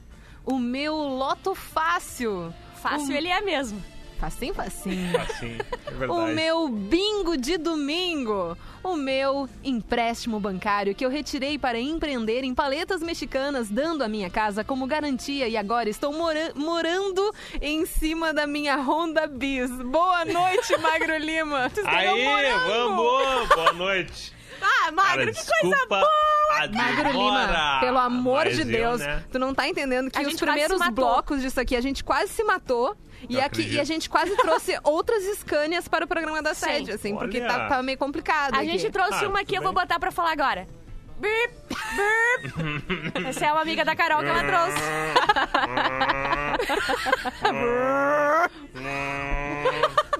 Speaker 3: O meu loto fácil.
Speaker 6: Fácil
Speaker 3: O-
Speaker 6: ele é mesmo.
Speaker 3: Facinho, facinho. [LAUGHS]
Speaker 10: Assim, é verdade.
Speaker 3: O meu bingo de domingo. O meu empréstimo bancário que eu retirei para empreender em paletas mexicanas, dando a minha casa como garantia e agora estou mora- morando em cima da minha Honda Bis. Boa noite, Magro Lima.
Speaker 10: Aí, vamos! Boa noite!
Speaker 6: Ah, Magro,
Speaker 10: Cara,
Speaker 6: que coisa
Speaker 10: desculpa
Speaker 6: boa!
Speaker 10: a
Speaker 3: Magro
Speaker 10: demora,
Speaker 3: Lima, pelo amor
Speaker 10: mas
Speaker 3: de
Speaker 10: eu,
Speaker 3: Deus,
Speaker 10: né?
Speaker 3: tu não tá entendendo que
Speaker 6: A
Speaker 3: os
Speaker 6: gente quase
Speaker 3: primeiros
Speaker 6: matou.
Speaker 3: blocos disso aqui a gente quase se matou. E, aqui,
Speaker 10: acredito.
Speaker 3: e a gente quase trouxe [LAUGHS] outras Scanias para o programa da
Speaker 6: Sim.
Speaker 3: sede, assim, porque
Speaker 10: Olha.
Speaker 3: tá, tá meio complicado.
Speaker 6: A
Speaker 3: aqui.
Speaker 6: gente trouxe
Speaker 10: Ah,
Speaker 6: uma aqui,
Speaker 10: tudo
Speaker 6: eu vou
Speaker 10: bem.
Speaker 6: botar pra falar agora. Bip, bip. [LAUGHS] Essa é uma amiga da Carol que ela trouxe. [LAUGHS]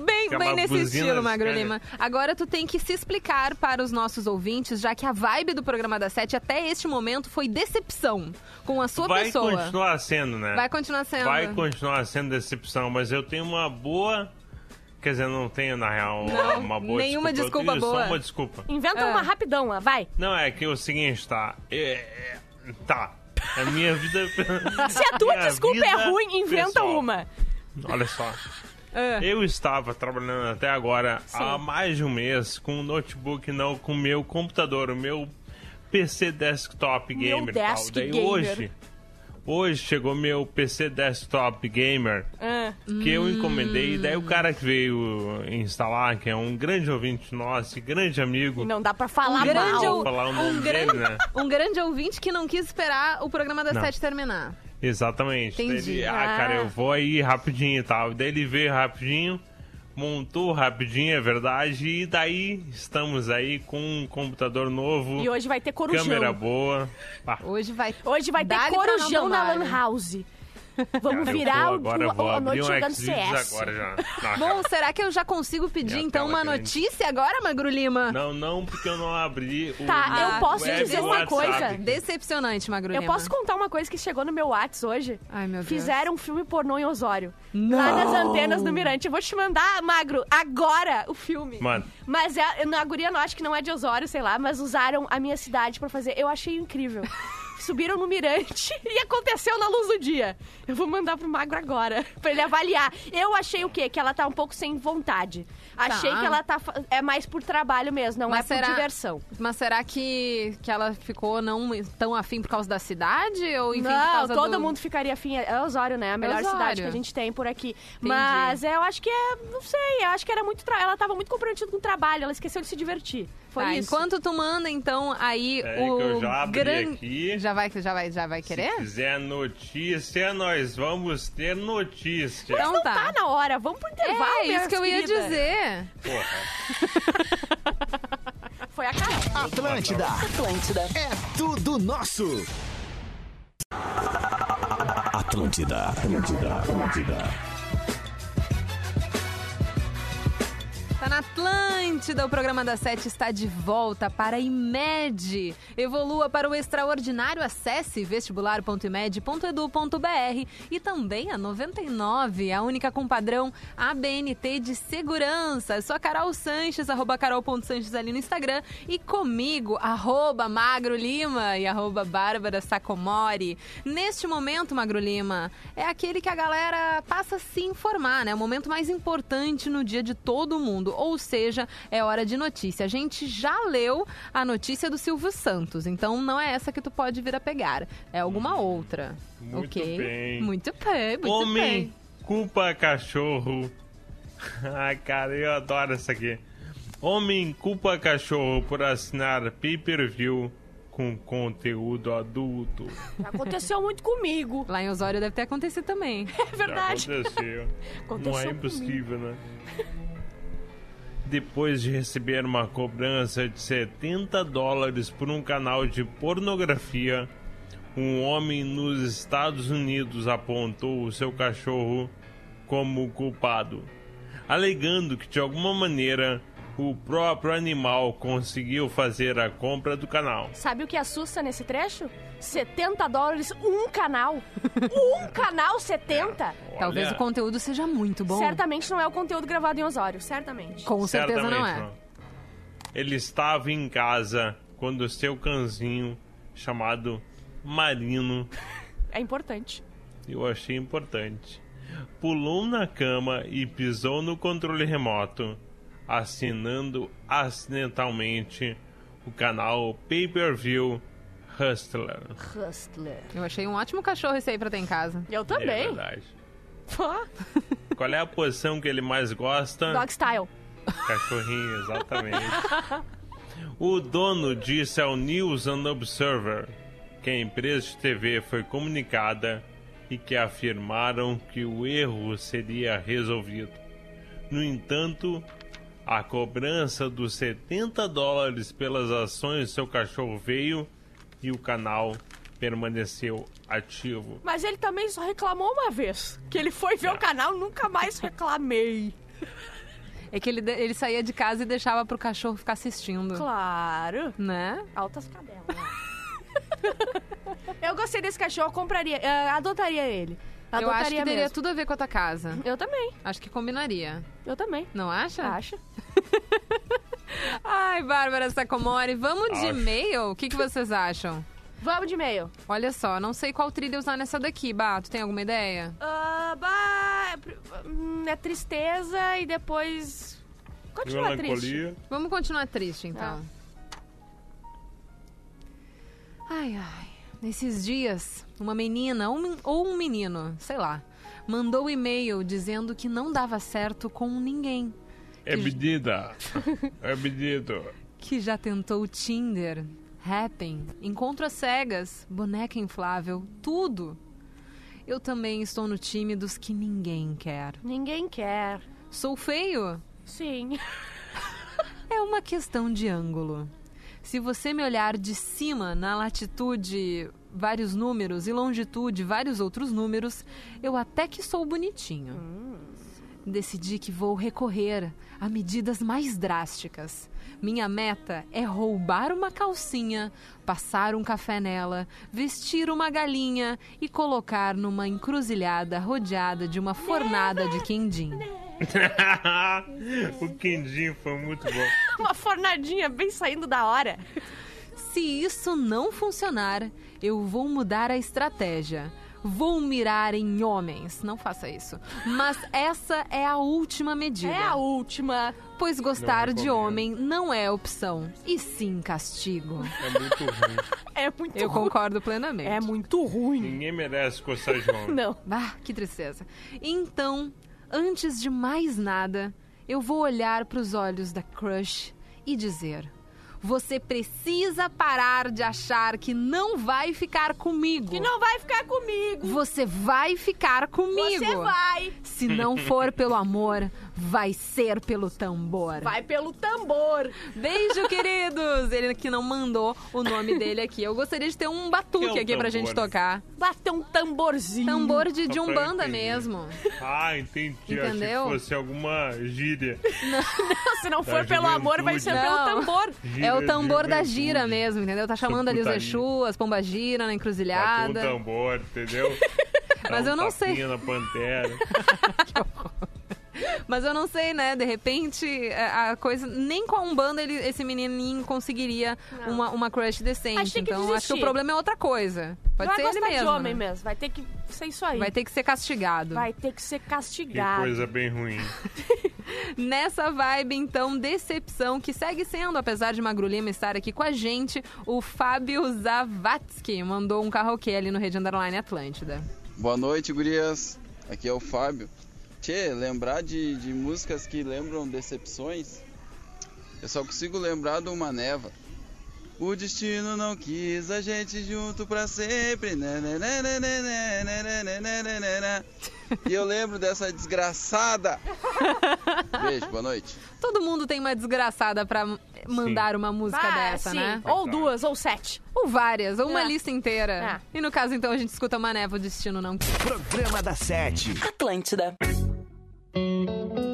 Speaker 3: Bem,
Speaker 10: é
Speaker 3: bem nesse estilo, Magro. Lima. Agora tu tem que se explicar para os nossos ouvintes, já que a vibe do programa da Sete até este momento foi decepção com a sua
Speaker 10: Vai
Speaker 3: pessoa.
Speaker 10: continuar sendo, né?
Speaker 3: Vai continuar sendo.
Speaker 10: Vai continuar sendo decepção, mas eu tenho uma boa. Quer dizer, não tenho, na real,
Speaker 3: Não,
Speaker 10: uma boa
Speaker 3: nenhuma
Speaker 10: desculpa.
Speaker 3: desculpa
Speaker 10: eu
Speaker 3: boa.
Speaker 10: Só uma desculpa.
Speaker 6: Inventa
Speaker 3: Ah.
Speaker 6: uma rapidão, ó, vai.
Speaker 10: Não, é que é o seguinte, tá? É, é, tá. A minha vida. [LAUGHS]
Speaker 6: Se a tua [LAUGHS] desculpa é ruim, inventa
Speaker 10: pessoal.
Speaker 6: uma.
Speaker 10: Olha só.
Speaker 3: Ah.
Speaker 10: Eu estava trabalhando até agora há mais de um mês com um notebook, não com o meu computador, o meu PC desktop
Speaker 6: Meu
Speaker 10: gamer.
Speaker 6: desk
Speaker 10: tal. Daí
Speaker 6: gamer.
Speaker 10: hoje, hoje chegou meu PC desktop gamer
Speaker 6: Ah.
Speaker 10: que eu encomendei. Daí o cara que veio instalar, que é um grande ouvinte nosso, e grande amigo.
Speaker 6: E não dá pra falar
Speaker 3: Um grande
Speaker 6: mal.
Speaker 3: Ou-
Speaker 10: falar o
Speaker 3: um
Speaker 10: nome
Speaker 3: grande-
Speaker 10: dele, né?
Speaker 3: Um grande ouvinte que não quis esperar o programa da
Speaker 10: Não.
Speaker 3: Sete terminar.
Speaker 10: Exatamente. Daí
Speaker 3: Entendi.
Speaker 10: Ele, ah,
Speaker 6: Ah.
Speaker 10: cara, eu vou aí rapidinho e tal. Daí ele veio rapidinho, montou rapidinho, é verdade. E daí estamos aí com um computador novo,
Speaker 6: E hoje vai ter corujão.
Speaker 10: câmera boa. Ah,
Speaker 3: Hoje vai.
Speaker 6: Hoje vai ter corujão na Lan
Speaker 3: né?
Speaker 6: House. [LAUGHS] Vamos
Speaker 10: cara, eu
Speaker 6: virar
Speaker 10: vou,
Speaker 6: o-
Speaker 10: eu vou
Speaker 6: a noite
Speaker 10: um
Speaker 6: jogando CS.
Speaker 10: agora já. [LAUGHS] Não,
Speaker 3: Bom, será que eu já consigo pedir
Speaker 10: Minha
Speaker 3: então uma
Speaker 10: grande.
Speaker 3: notícia agora, Magro Lima?
Speaker 10: não, não, porque eu não abri o
Speaker 6: Tá,
Speaker 10: meu
Speaker 6: eu posso
Speaker 10: web
Speaker 6: dizer uma coisa?
Speaker 3: Decepcionante, Magro
Speaker 6: Eu
Speaker 3: Lima.
Speaker 6: posso contar uma coisa que chegou no meu Whats hoje?
Speaker 3: Ai, meu Deus.
Speaker 6: Fizeram um filme pornô em Osório.
Speaker 3: Não.
Speaker 6: Lá nas antenas do Mirante. Eu vou te mandar, Magro, agora o filme.
Speaker 10: Mano,
Speaker 6: Mas é, a guria não acho que não é de Osório, sei lá, mas usaram a minha cidade pra fazer. Eu achei incrível. [LAUGHS] Subiram no mirante [LAUGHS] e aconteceu na luz do dia. Eu vou mandar pro Magro agora, pra ele avaliar. Eu achei o quê? Que ela tá um pouco sem vontade. Achei
Speaker 3: Tá.
Speaker 6: que ela tá. É mais por trabalho mesmo, não
Speaker 3: Mas
Speaker 6: é por
Speaker 3: será-
Speaker 6: diversão.
Speaker 3: Mas será que, que ela ficou não tão afim por causa da cidade? Ou enfim, por
Speaker 6: não,
Speaker 3: causa
Speaker 6: todo
Speaker 3: do...
Speaker 6: mundo ficaria afim. É Osório, né? A melhor
Speaker 3: Osório.
Speaker 6: cidade que a gente tem por aqui. Mas é, eu acho que é. Não sei, eu acho que era muito. tra- Ela tava muito comprometida com o trabalho, ela esqueceu de se divertir. Foi
Speaker 3: Tá,
Speaker 6: isso.
Speaker 3: enquanto tu manda, então, aí
Speaker 10: Peraí
Speaker 3: o
Speaker 10: que eu já abri
Speaker 3: gran-
Speaker 10: aqui.
Speaker 3: Já vai, já vai, já vai
Speaker 10: Se
Speaker 3: querer?
Speaker 10: quiser notícia, nós vamos ter notícia.
Speaker 3: Então
Speaker 6: Não
Speaker 3: tá.
Speaker 6: tá na hora, vamos pro intervalo,
Speaker 3: É, isso que eu ia
Speaker 6: queridas.
Speaker 10: Porra.
Speaker 6: Foi a Carol.
Speaker 4: Atlântida. Atlântida. É tudo nosso. Atlântida. Atlântida. Atlântida.
Speaker 3: Tá na Atlântida, o programa da Sete está de volta para a IMED. Evolua para o extraordinário, acesse vestibular.imed.edu.br e também a 99, a única com padrão ABNT de segurança. Eu sou a Carol Sanches, arroba carol.sanches ali no Instagram e comigo, arroba Magro Lima e arroba Bárbara Sacomori. Neste momento, Magro Lima, é aquele que a galera passa a se informar, né? O momento mais importante no dia de todo mundo, ou seja, é hora de notícia. A gente já leu a notícia do Silvio Santos, então não é essa que tu pode vir a pegar, é alguma outra.
Speaker 10: Muito
Speaker 3: ok?
Speaker 10: bem.
Speaker 3: Muito bem, muito
Speaker 10: Homem
Speaker 3: bem.
Speaker 10: culpa cachorro. [LAUGHS] Ai, cara, eu adoro essa aqui. Homem culpa cachorro por assinar pay-per-view com conteúdo adulto.
Speaker 6: Aconteceu muito comigo.
Speaker 3: Lá em Osório deve ter acontecido também. [LAUGHS]
Speaker 6: É verdade.
Speaker 10: Já aconteceu.
Speaker 6: Aconteceu
Speaker 10: Não é
Speaker 6: comigo.
Speaker 10: impossível, né? Depois de receber uma cobrança de 70 dólares por um canal de pornografia, um homem nos Estados Unidos apontou o seu cachorro como culpado, alegando que de alguma maneira o próprio animal conseguiu fazer a compra do canal.
Speaker 6: Sabe o que assusta nesse trecho? 70 dólares, um canal. [LAUGHS] Um canal, 70?
Speaker 3: Talvez
Speaker 10: Olha,
Speaker 3: o conteúdo seja muito bom.
Speaker 6: Certamente não é o conteúdo gravado em Osório, certamente.
Speaker 3: Com certeza não
Speaker 10: Certamente
Speaker 3: é.
Speaker 10: não. Ele estava em casa quando seu cãozinho, chamado Marino, [LAUGHS]
Speaker 6: É importante.
Speaker 10: eu achei importante, pulou na cama e pisou no controle remoto, assinando acidentalmente o canal Pay-Per-View Hustler.
Speaker 6: Hustler.
Speaker 3: Eu achei um ótimo cachorro esse aí pra ter em casa.
Speaker 6: Eu
Speaker 10: É
Speaker 6: também.
Speaker 10: verdade.
Speaker 6: Ah, [LAUGHS]
Speaker 10: Qual é a posição que ele mais gosta?
Speaker 6: Dog style.
Speaker 10: Cachorrinho, exatamente. [LAUGHS] O dono disse ao News and Observer que a empresa de TV foi comunicada e que afirmaram que o erro seria resolvido. No entanto, a cobrança dos 70 dólares pelas ações do seu cachorro veio e o canal permaneceu ativo.
Speaker 6: Mas ele também só reclamou uma vez. Que ele foi ver o canal, nunca mais reclamei.
Speaker 3: É que ele, ele saía de casa e deixava pro cachorro ficar assistindo.
Speaker 6: Claro.
Speaker 3: Né?
Speaker 6: Altas cadelas. Eu gostei desse cachorro, compraria, eh, adotaria ele. Adotaria
Speaker 3: eu acho que teria tudo a ver com a tua casa.
Speaker 6: Eu também,
Speaker 3: Acho que combinaria.
Speaker 6: eu também.
Speaker 3: Não acha?
Speaker 6: Acha? [LAUGHS]
Speaker 3: Ai, Bárbara Sacomori, vamos de
Speaker 10: Acho.
Speaker 3: e-mail? O que, que vocês acham?
Speaker 6: Vamos de e-mail.
Speaker 3: Olha só, não sei qual trilha usar nessa daqui, Bato. Tem alguma ideia?
Speaker 6: Ah, bah, é hum, é tristeza e depois. Continua triste.
Speaker 10: Melancolia.
Speaker 3: Vamos continuar triste, então. Ai, ai. Nesses dias, uma menina ou um- ou um menino, sei lá, mandou um e-mail dizendo que não dava certo com ninguém.
Speaker 10: É medida. [LAUGHS] É medido.
Speaker 3: Que já tentou Tinder, Happn, encontro às cegas, boneca inflável, tudo. Eu também estou no time dos que ninguém quer.
Speaker 6: Ninguém quer.
Speaker 3: Sou feio?
Speaker 6: Sim. [LAUGHS]
Speaker 3: É uma questão de ângulo. Se você me olhar de cima na latitude vários números e longitude vários outros números, eu até que sou bonitinho. Decidi que vou recorrer a medidas mais drásticas. Minha meta é roubar uma calcinha, passar um café nela, vestir uma galinha e colocar numa encruzilhada rodeada de uma fornada de quindim. [LAUGHS]
Speaker 10: o quindinho foi muito bom. [LAUGHS]
Speaker 6: Uma fornadinha bem saindo da hora.
Speaker 3: Se isso não funcionar, eu vou mudar a estratégia. Vou mirar em homens. Não faça isso. Mas essa é a última medida.
Speaker 6: É a última.
Speaker 3: Pois gostar de homem não é opção, e sim castigo.
Speaker 10: É muito ruim.
Speaker 6: É muito
Speaker 3: Eu
Speaker 6: ruim.
Speaker 3: concordo plenamente.
Speaker 6: É muito ruim.
Speaker 10: Ninguém merece gostar de homem. [LAUGHS]
Speaker 6: Não.
Speaker 3: Ah, que tristeza. Então, antes de mais nada, eu vou olhar para os olhos da crush e dizer: Você precisa parar de achar que não vai ficar comigo.
Speaker 6: Que não vai ficar comigo.
Speaker 3: Você vai ficar comigo.
Speaker 6: Você vai.
Speaker 3: Se não for pelo amor, vai ser pelo tambor.
Speaker 6: Vai pelo tambor.
Speaker 3: Beijo, queridos! Ele que não mandou o nome dele aqui. Eu gostaria de ter um batuque
Speaker 10: Que é o
Speaker 3: aqui pra
Speaker 10: tambor?
Speaker 3: gente tocar.
Speaker 6: Bater um tamborzinho.
Speaker 3: Tambor de, de umbanda mesmo.
Speaker 10: Ah, entendi. Achei
Speaker 3: Entendeu?
Speaker 10: que fosse alguma gíria.
Speaker 6: Se não for
Speaker 10: Da
Speaker 6: pelo amor, vai ser
Speaker 10: juventude.
Speaker 6: pelo
Speaker 3: Não.
Speaker 6: tambor.
Speaker 3: É o
Speaker 10: Gira,
Speaker 3: tambor da gira mesmo, entendeu? Tá chamando ali os. Exu, as pombagira na
Speaker 10: Bateu um
Speaker 3: encruzilhada.
Speaker 10: tambor, entendeu? [LAUGHS]
Speaker 3: Mas
Speaker 10: um
Speaker 3: eu não sei.
Speaker 10: na pantera. [LAUGHS]
Speaker 3: Mas eu não sei, né? De repente, a a coisa. Nem com a Umbanda ele, esse menininho conseguiria
Speaker 6: Não.
Speaker 3: uma, uma crush decente.
Speaker 6: Acho que que
Speaker 3: então acho que o
Speaker 6: desistir.
Speaker 3: problema é outra coisa. Pode
Speaker 6: vai
Speaker 3: ser ele
Speaker 6: gostar
Speaker 3: mesmo.
Speaker 6: de homem
Speaker 3: né?
Speaker 6: mesmo. Vai ter que ser isso aí.
Speaker 3: Vai ter que ser castigado.
Speaker 6: Vai ter que ser
Speaker 10: Que
Speaker 6: castigado.
Speaker 10: coisa bem ruim. [LAUGHS]
Speaker 3: Nessa vibe, então, decepção, que segue sendo, apesar de Magro Lima estar aqui com a gente, o Fábio Zavatsky mandou um carroquê ali no Rede Underline Atlântida.
Speaker 11: Boa noite, gurias. Aqui é o Fábio. Tchê, lembrar de, de músicas que lembram decepções, eu só consigo lembrar de uma neva. O destino não quis a gente junto pra sempre. E eu lembro dessa desgraçada. Beijo, boa noite.
Speaker 3: Todo mundo tem uma desgraçada pra mandar sim. uma música
Speaker 6: ah,
Speaker 3: dessa,
Speaker 6: sim.
Speaker 3: né?
Speaker 6: Ou duas, ou sete.
Speaker 3: Ou várias, ou uma
Speaker 6: é.
Speaker 3: lista inteira. É. E no caso, então, a gente escuta uma neva, o destino não quis.
Speaker 2: Programa da Sete.
Speaker 12: Atlântida.
Speaker 13: thank you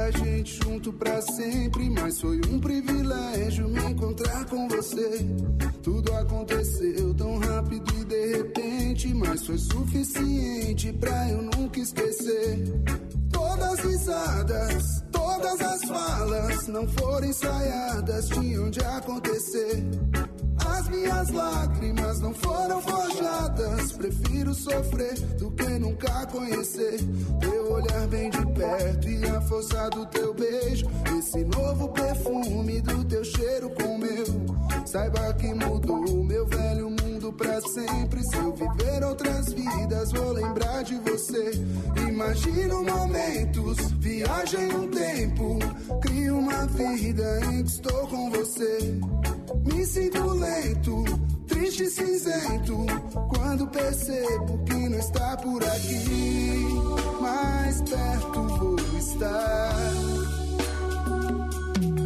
Speaker 13: a gente junto pra sempre, mas foi um privilégio me encontrar com você. Tudo aconteceu tão rápido e de repente, mas foi suficiente pra eu nunca esquecer. Todas as risadas, todas as falas não foram ensaiadas, tinham de acontecer. As minhas lágrimas não foram forjadas. Prefiro sofrer do que nunca conhecer. Teu olhar bem de perto e a força do teu beijo. Esse novo perfume do teu cheiro com meu. Saiba que mudou meu velho mundo pra sempre. Se eu viver outras vidas, vou lembrar de você. Imagino momentos, viagem um tempo. Crio uma vida em que estou com você. Me sinto lento, triste e cinzento. Quando percebo que não está por aqui, mais perto vou estar.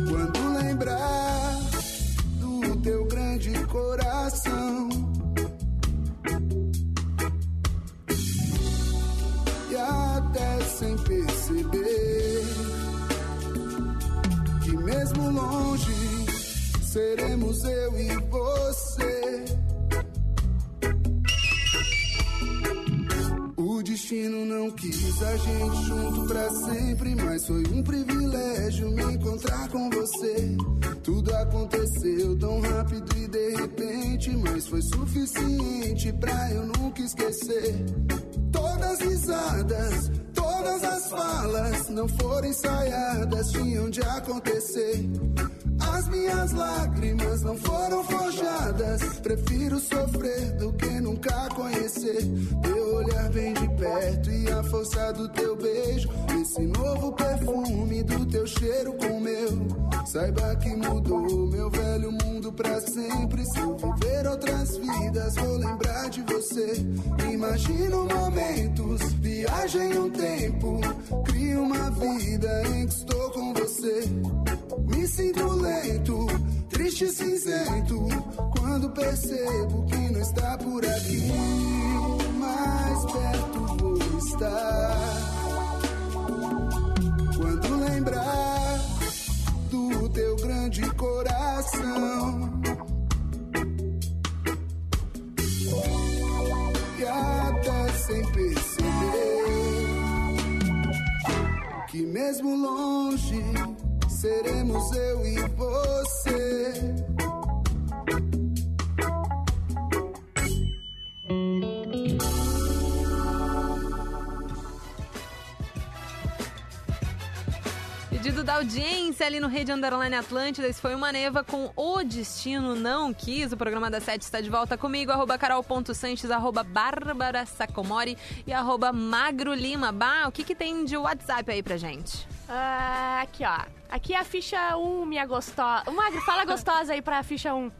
Speaker 13: Quando lembrar do teu grande coração. Seremos eu e você. O destino não quis a gente junto pra sempre, mas foi um privilégio me encontrar com você. Tudo aconteceu tão rápido e de repente, mas foi suficiente pra eu nunca esquecer. Todas as risadas, todas as falas não foram ensaiadas, tinham de acontecer. As minhas lágrimas não foram forjadas. Prefiro sofrer do que nunca conhecer. Teu olhar bem de perto e a força do teu beijo. Esse novo perfume do teu cheiro com o meu. Saiba que mudou meu velho mundo pra sempre. Se eu viver outras vidas, vou lembrar de você. Imagino momentos, viagem um tempo. Crio uma vida em que estou com você. Me sinto lento, triste e cinzento. Quando percebo que não está por aqui, mais perto vou estar. Quando lembrar do teu grande coração. E até sem perceber que mesmo longe seremos eu e você.
Speaker 3: Da audiência ali no Rede Underline Atlântida. Esse foi uma neva com O Destino Não Quis. O programa da Sete está de volta comigo, arroba carol.sanches, arroba bárbara sacomori e arroba magro lima. Bah, o que que tem de WhatsApp aí pra gente?
Speaker 6: Ah, aqui, ó. Aqui é a ficha 1, minha gostosa. Magro, fala gostosa aí pra ficha 1.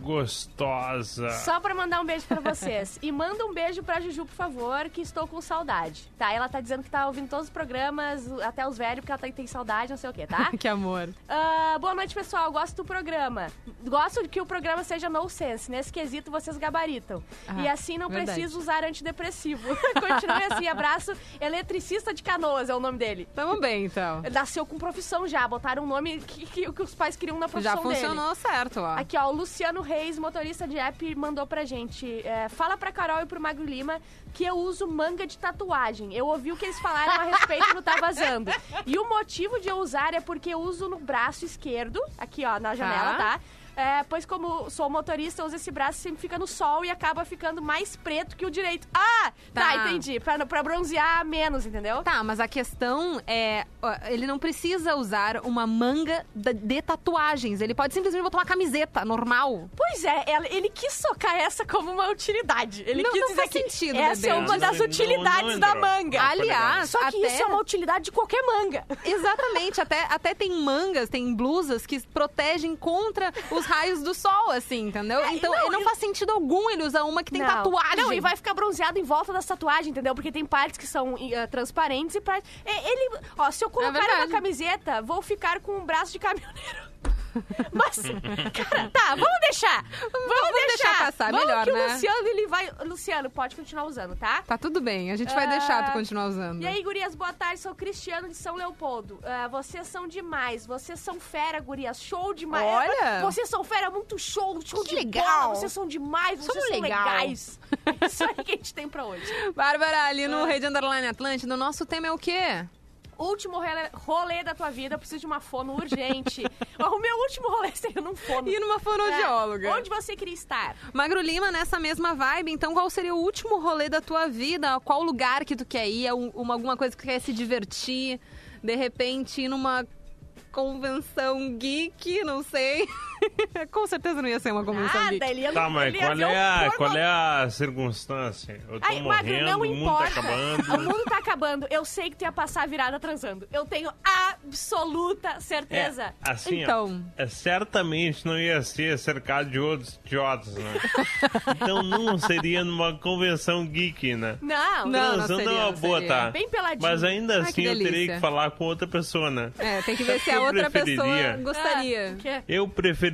Speaker 10: Gostosa.
Speaker 6: Só pra mandar um beijo pra vocês. E manda um beijo pra Juju, por favor, que estou com saudade. Tá? Ela tá dizendo que tá ouvindo todos os programas, até os velhos, porque ela tá- tem saudade, não sei o quê, tá? [LAUGHS]
Speaker 3: que amor.
Speaker 6: Ah, boa noite, pessoal. Gosto do programa. Gosto de que o programa seja no sense. Nesse quesito, vocês gabaritam.
Speaker 3: Ah,
Speaker 6: e assim não
Speaker 3: verdade.
Speaker 6: preciso usar antidepressivo. [LAUGHS] Continue assim. Abraço. Eletricista de Canoas é o nome dele.
Speaker 3: Tamo bem, então.
Speaker 6: Nasceu com profissão já. Botaram um nome que, que- que os pais queriam na profissão
Speaker 3: Já funcionou certo, ó.
Speaker 6: Aqui, ó, o Luciano Reis, motorista de app, mandou pra gente. é, fala pra Carol e pro Magro Lima que eu uso manga de tatuagem. Eu ouvi o que eles falaram a respeito no Tá Vazando. E o motivo de eu usar é porque eu uso no braço esquerdo, aqui, ó, na janela, tá? É, pois como sou motorista, eu uso esse braço sempre fica no sol e acaba ficando mais preto que o direito. Ah! Tá,
Speaker 3: Tá.
Speaker 6: entendi. Pra, pra bronzear menos, entendeu?
Speaker 3: Tá, mas a questão é, ele não precisa usar uma manga de tatuagens. Ele pode simplesmente botar uma camiseta normal.
Speaker 6: Pois é, ele quis socar essa como uma utilidade. Ele
Speaker 3: Não-
Speaker 6: quis
Speaker 3: não
Speaker 6: dizer
Speaker 3: faz
Speaker 6: que
Speaker 3: sentido,
Speaker 6: essa
Speaker 3: bebê.
Speaker 6: é uma das utilidades
Speaker 10: não
Speaker 6: da manga.
Speaker 3: Aliás,
Speaker 6: Só que
Speaker 3: até...
Speaker 6: isso é uma utilidade de qualquer manga.
Speaker 3: Exatamente, até, até tem mangas, tem blusas que protegem contra os raios do sol, assim, entendeu?
Speaker 6: É,
Speaker 3: então
Speaker 6: não,
Speaker 3: não, faz sentido algum ele usar uma que tem
Speaker 6: Não.
Speaker 3: tatuagem.
Speaker 6: Não, e vai ficar bronzeado em volta das tatuagens, entendeu? Porque tem partes que são eh, transparentes e partes. É, ele. Ó, se eu colocar
Speaker 3: verdade.
Speaker 6: uma camiseta, vou ficar com um braço de caminhoneiro. Mas, cara, tá, vamos deixar. Vamos,
Speaker 3: vamos deixar passar,
Speaker 6: vamos
Speaker 3: melhor,
Speaker 6: que
Speaker 3: né?
Speaker 6: o Luciano, ele vai... Luciano, pode continuar usando, tá?
Speaker 3: Tá tudo bem, a gente vai
Speaker 6: Ah,
Speaker 3: deixar tu continuar usando.
Speaker 6: E aí, gurias, boa tarde. Sou Cristiano de São Leopoldo. Ah, vocês são demais. Vocês são fera, gurias. Show demais.
Speaker 3: Olha!
Speaker 6: Vocês são fera, muito show. Show
Speaker 3: Que
Speaker 6: de
Speaker 3: legal.
Speaker 6: bola. Vocês são demais. Vocês
Speaker 3: Somos
Speaker 6: são
Speaker 3: legal.
Speaker 6: legais. [LAUGHS] É isso aí que a gente tem pra hoje.
Speaker 3: Bárbara, ali
Speaker 6: Ah.
Speaker 3: no Rede Underline Atlântida, o nosso tema é o quê?
Speaker 6: Último rolê, rolê da tua vida. Eu preciso de uma fono urgente. [LAUGHS] o meu último rolê seria num fono.
Speaker 3: Ir numa fonoaudióloga.
Speaker 6: É. Onde você queria estar?
Speaker 3: Magro Lima, nessa mesma vibe, então qual seria o último rolê da tua vida? Qual lugar que tu quer ir? É um- uma, alguma coisa que tu quer se divertir? De repente ir numa convenção geek, não sei. [LAUGHS] [LAUGHS] Com certeza não ia ser uma convenção
Speaker 6: Nada,
Speaker 3: geek.
Speaker 6: ele ia,
Speaker 10: Tá, mas
Speaker 6: ele
Speaker 10: qual é,
Speaker 6: um
Speaker 10: a,
Speaker 6: porno-
Speaker 10: qual é a circunstância? Eu tô
Speaker 6: Ai, Magro,
Speaker 10: morrendo,
Speaker 6: não
Speaker 10: o mundo
Speaker 6: importa.
Speaker 10: tá acabando.
Speaker 6: O mundo tá acabando. Eu sei que tu ia passar a virada transando. Eu tenho absoluta certeza.
Speaker 10: É, assim,
Speaker 3: Então.
Speaker 10: ó, é, certamente não ia ser cercado de outros idiotas, né? [LAUGHS] então não seria numa convenção geek, né?
Speaker 6: Não,
Speaker 3: Não, não
Speaker 10: Transando
Speaker 3: seria,
Speaker 10: é uma
Speaker 3: não
Speaker 10: boa,
Speaker 3: seria.
Speaker 10: tá?
Speaker 6: Bem peladinho.
Speaker 10: Mas ainda
Speaker 3: Ai,
Speaker 10: assim eu teria que falar com outra pessoa, né?
Speaker 3: É, tem que [LAUGHS] ver se a outra pessoa gostaria.
Speaker 6: Ah?
Speaker 10: Eu preferiria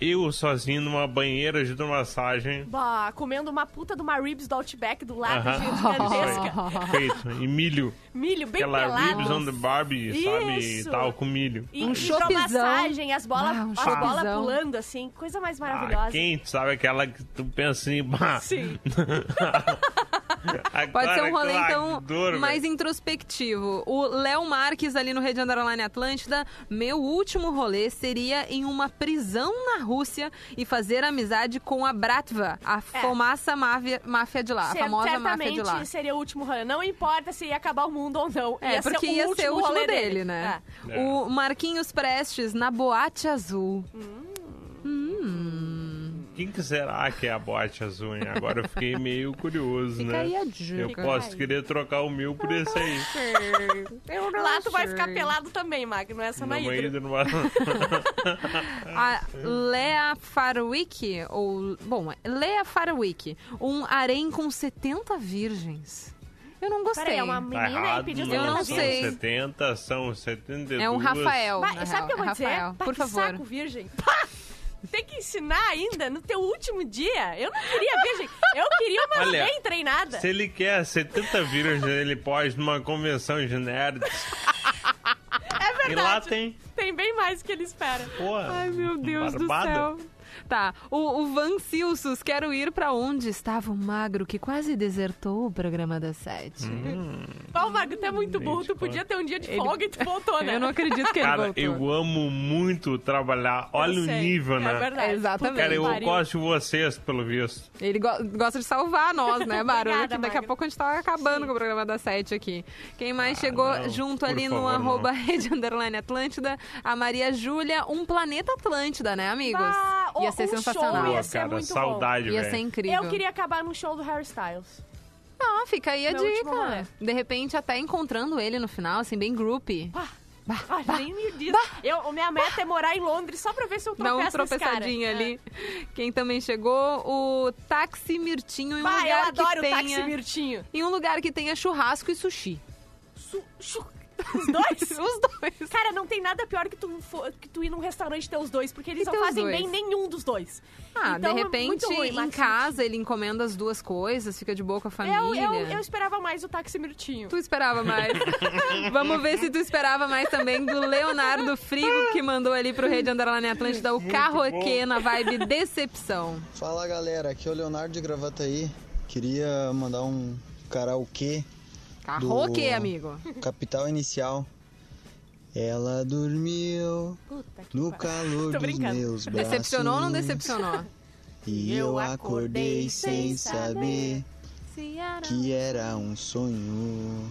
Speaker 10: eu sozinho numa banheira de hidromassagem.
Speaker 6: Bah, comendo uma puta de uma ribs do Outback do lado,
Speaker 10: Aham.
Speaker 6: gigantesca. [LAUGHS]
Speaker 10: Feito. E milho.
Speaker 6: Milho bem
Speaker 10: Aquela
Speaker 6: pelado.
Speaker 10: ribs on the Barbie, sabe?
Speaker 6: Isso.
Speaker 10: E tal, com milho.
Speaker 6: E
Speaker 3: Um
Speaker 6: hidromassagem, as bolas
Speaker 3: Ah, um
Speaker 6: as bolas
Speaker 3: choppzão.
Speaker 6: pulando assim, coisa mais
Speaker 10: Ah,
Speaker 6: maravilhosa.
Speaker 10: quente, sabe? Aquela que tu pensa assim, bah.
Speaker 6: Sim. [LAUGHS] [LAUGHS]
Speaker 3: Pode ser um rolê, então, mais
Speaker 10: velho.
Speaker 3: introspectivo. O Léo Marques, ali no Rede Underline Atlântida, meu último rolê seria em uma prisão na Rússia e fazer amizade com a Bratva, a
Speaker 6: É.
Speaker 3: fumaça máfia, máfia de lá, a
Speaker 6: Cer-
Speaker 3: famosa máfia de lá.
Speaker 6: Certamente seria o último rolê. Não importa se ia acabar o mundo ou não.
Speaker 3: É, porque ia ser o último
Speaker 6: rolê
Speaker 3: dele, né?
Speaker 10: É.
Speaker 3: O Marquinhos Prestes, na Boate Azul.
Speaker 10: Quem que será que é a boate azul, hein? Agora eu fiquei meio curioso,
Speaker 3: Fica
Speaker 10: né?
Speaker 3: aí a
Speaker 10: Eu
Speaker 3: dica.
Speaker 10: posso querer trocar o meu por esse aí. [LAUGHS]
Speaker 3: Eu não
Speaker 6: Lá tu vai ficar pelado também, Mag, não é na
Speaker 10: Numa. [LAUGHS]
Speaker 3: A Lea Farwick, ou. Bom, Lea Farwick, um harém com 70 virgens. Eu não gostei.
Speaker 6: Peraí, é uma
Speaker 10: Tá
Speaker 6: menina e
Speaker 10: errado,
Speaker 6: pediu
Speaker 3: Eu não
Speaker 10: são
Speaker 3: sei.
Speaker 10: 70, são 72.
Speaker 3: É um Rafael.
Speaker 6: Mas
Speaker 3: na
Speaker 6: sabe o que eu vou dizer?
Speaker 3: Rafael,
Speaker 6: Pá,
Speaker 3: por
Speaker 6: que
Speaker 3: favor.
Speaker 6: saco, virgem. Tem que ensinar ainda no teu último dia. Eu não queria virgem. Eu queria uma
Speaker 10: Olha,
Speaker 6: bem treinada.
Speaker 10: Se ele quer 70 virgens, ele pode numa convenção de nerds.
Speaker 6: É
Speaker 10: E lá
Speaker 6: verdade.
Speaker 10: tem.
Speaker 6: Tem bem mais do que ele espera.
Speaker 10: Pô,
Speaker 3: Ai, meu Deus
Speaker 10: barbada.
Speaker 3: do céu. Tá. O, o Van Silsus, quero ir pra onde estava o magro que quase desertou o programa das sete.
Speaker 6: Ó, o Magro, tu é muito burro. Tu podia ter um dia de
Speaker 3: Ele-
Speaker 6: folga e tu voltou, [LAUGHS] né?
Speaker 3: Eu não acredito que ele
Speaker 10: Cara,
Speaker 3: voltou.
Speaker 10: eu amo muito trabalhar. Olha o
Speaker 6: sei,
Speaker 10: nível,
Speaker 6: É
Speaker 10: né?
Speaker 6: verdade.
Speaker 3: Exatamente.
Speaker 10: Cara, eu
Speaker 6: pariu.
Speaker 10: gosto de vocês, pelo visto.
Speaker 3: Ele go- gosta de salvar nós, né, Barulho?
Speaker 6: Obrigada,
Speaker 3: que daqui a
Speaker 6: Magro.
Speaker 3: pouco a gente tá acabando com o programa das sete aqui. Quem mais chegou
Speaker 10: Ah, não,
Speaker 3: junto
Speaker 10: por
Speaker 3: ali no
Speaker 10: favor, não.
Speaker 3: arroba [LAUGHS] Rede Underline Atlântida? A Maria Júlia, um planeta Atlântida, né, amigos?
Speaker 6: Ah,
Speaker 3: Ia
Speaker 6: o-
Speaker 3: ser
Speaker 6: um
Speaker 3: sensacional.
Speaker 6: show ia ser
Speaker 10: cara,
Speaker 6: muito
Speaker 10: saudade,
Speaker 3: Ia
Speaker 10: velho.
Speaker 3: ser incrível.
Speaker 6: Eu queria acabar num show do Harry Styles.
Speaker 3: Ah, fica aí a
Speaker 6: Meu último
Speaker 3: dica. De repente, até encontrando ele no final, assim, bem groupie.
Speaker 6: Ah, nem me diz. Eu, minha meta é morar em Londres só pra ver se eu
Speaker 3: Dá
Speaker 6: tropeço nesse cara.
Speaker 3: tropeçadinho
Speaker 6: É.
Speaker 3: ali. Quem também chegou, o Táxi Mirtinho em um
Speaker 6: Bah, eu
Speaker 3: lugar
Speaker 6: adoro
Speaker 3: que
Speaker 6: o
Speaker 3: tenha...
Speaker 6: táxi Mirtinho.
Speaker 3: Em um lugar que tenha churrasco e sushi.
Speaker 6: Su- chu- Os dois? [LAUGHS]
Speaker 3: Os dois.
Speaker 6: Cara, não tem nada pior que tu, que tu ir num restaurante e ter os dois, porque eles
Speaker 3: E
Speaker 6: não fazem
Speaker 3: dois.
Speaker 6: bem nenhum dos dois.
Speaker 3: Ah,
Speaker 6: Então,
Speaker 3: de
Speaker 6: é
Speaker 3: repente,
Speaker 6: muito ruim,
Speaker 3: em casa, ele encomenda as duas coisas, fica de boa com a
Speaker 6: Eu,
Speaker 3: família.
Speaker 6: eu, eu esperava mais o táxi Mirtinho.
Speaker 3: Tu esperava mais. [LAUGHS] Vamos ver se tu esperava mais também do Leonardo Frigo, que mandou ali pro Rede Underline Atlântida o carro aqui na vibe decepção.
Speaker 12: Fala galera, aqui é o Leonardo de Gravataí. Queria mandar um karaokê
Speaker 3: Carro
Speaker 12: Do-
Speaker 3: aqui, amigo.
Speaker 12: Capital Inicial. Ela dormiu no calor [LAUGHS]
Speaker 6: Tô
Speaker 12: dos
Speaker 6: brincando.
Speaker 12: meus braços.
Speaker 3: Decepcionou ou não decepcionou?
Speaker 12: E eu acordei sem saber que era um sonho.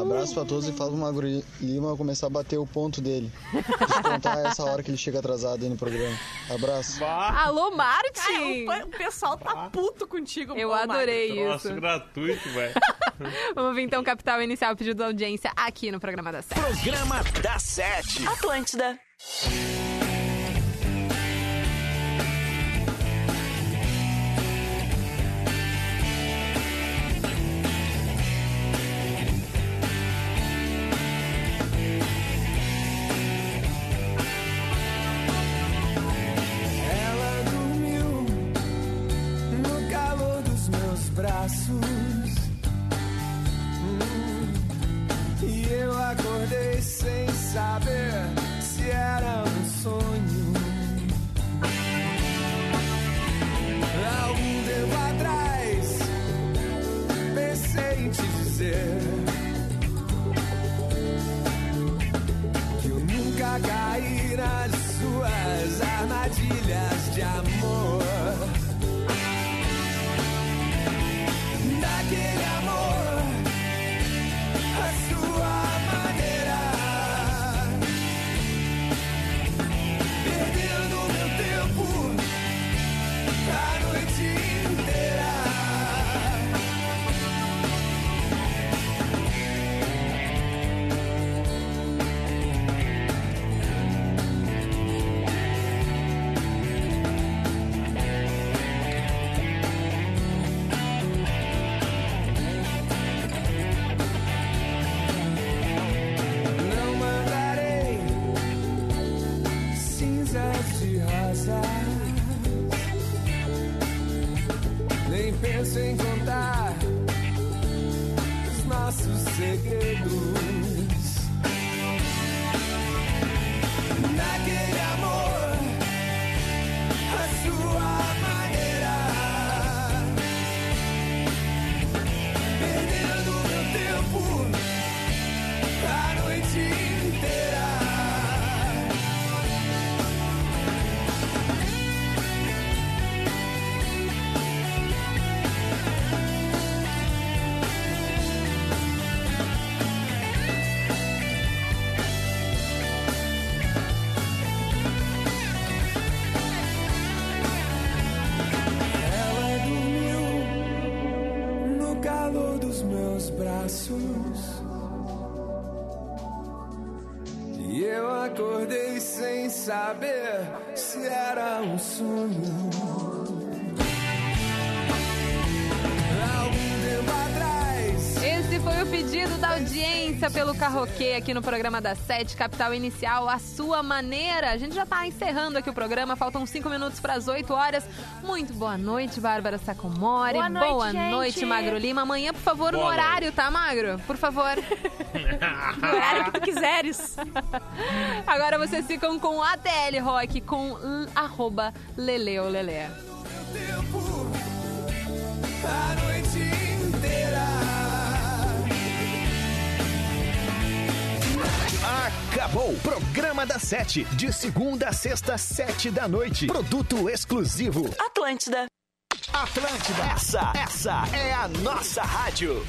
Speaker 12: Abraço pra todos e fala pro Magro Lima começar a bater o ponto dele. Descontar essa hora que ele chega atrasado aí no programa. Abraço.
Speaker 3: Alô, Martin!
Speaker 6: Cara, o, pessoal tá puto contigo.
Speaker 3: Eu adorei isso.
Speaker 10: gratuito, velho. [LAUGHS]
Speaker 3: Vamos ver então Capital Inicial pedido da audiência aqui no programa da Sete.
Speaker 2: Programa da Sete.
Speaker 4: Atlântida.
Speaker 9: Braços. Hum, E eu acordei sem saber se era um sonho. Algum tempo atrás pensei em te dizer que eu nunca caí nas suas armadilhas de amor. E eu acordei sem saber
Speaker 3: audiência pelo Carroquê aqui no programa da Sete, Capital Inicial, a sua maneira. A gente já tá encerrando aqui o programa, faltam cinco minutos para as 8 horas. Muito boa noite, Bárbara Sacomori.
Speaker 6: Boa noite,
Speaker 3: boa noite, Magro Lima. Amanhã, por favor,
Speaker 10: Boa
Speaker 3: o horário, tá, Magro? Por favor.
Speaker 6: No horário que tu quiseres. [LAUGHS]
Speaker 3: Agora vocês ficam com a TL Rock com arroba Leleolelé.
Speaker 9: A noite
Speaker 2: Acabou! Programa da Sete. De segunda a sexta, sete da noite. Produto exclusivo.
Speaker 4: Atlântida.
Speaker 2: Atlântida. Essa, essa é a nossa rádio.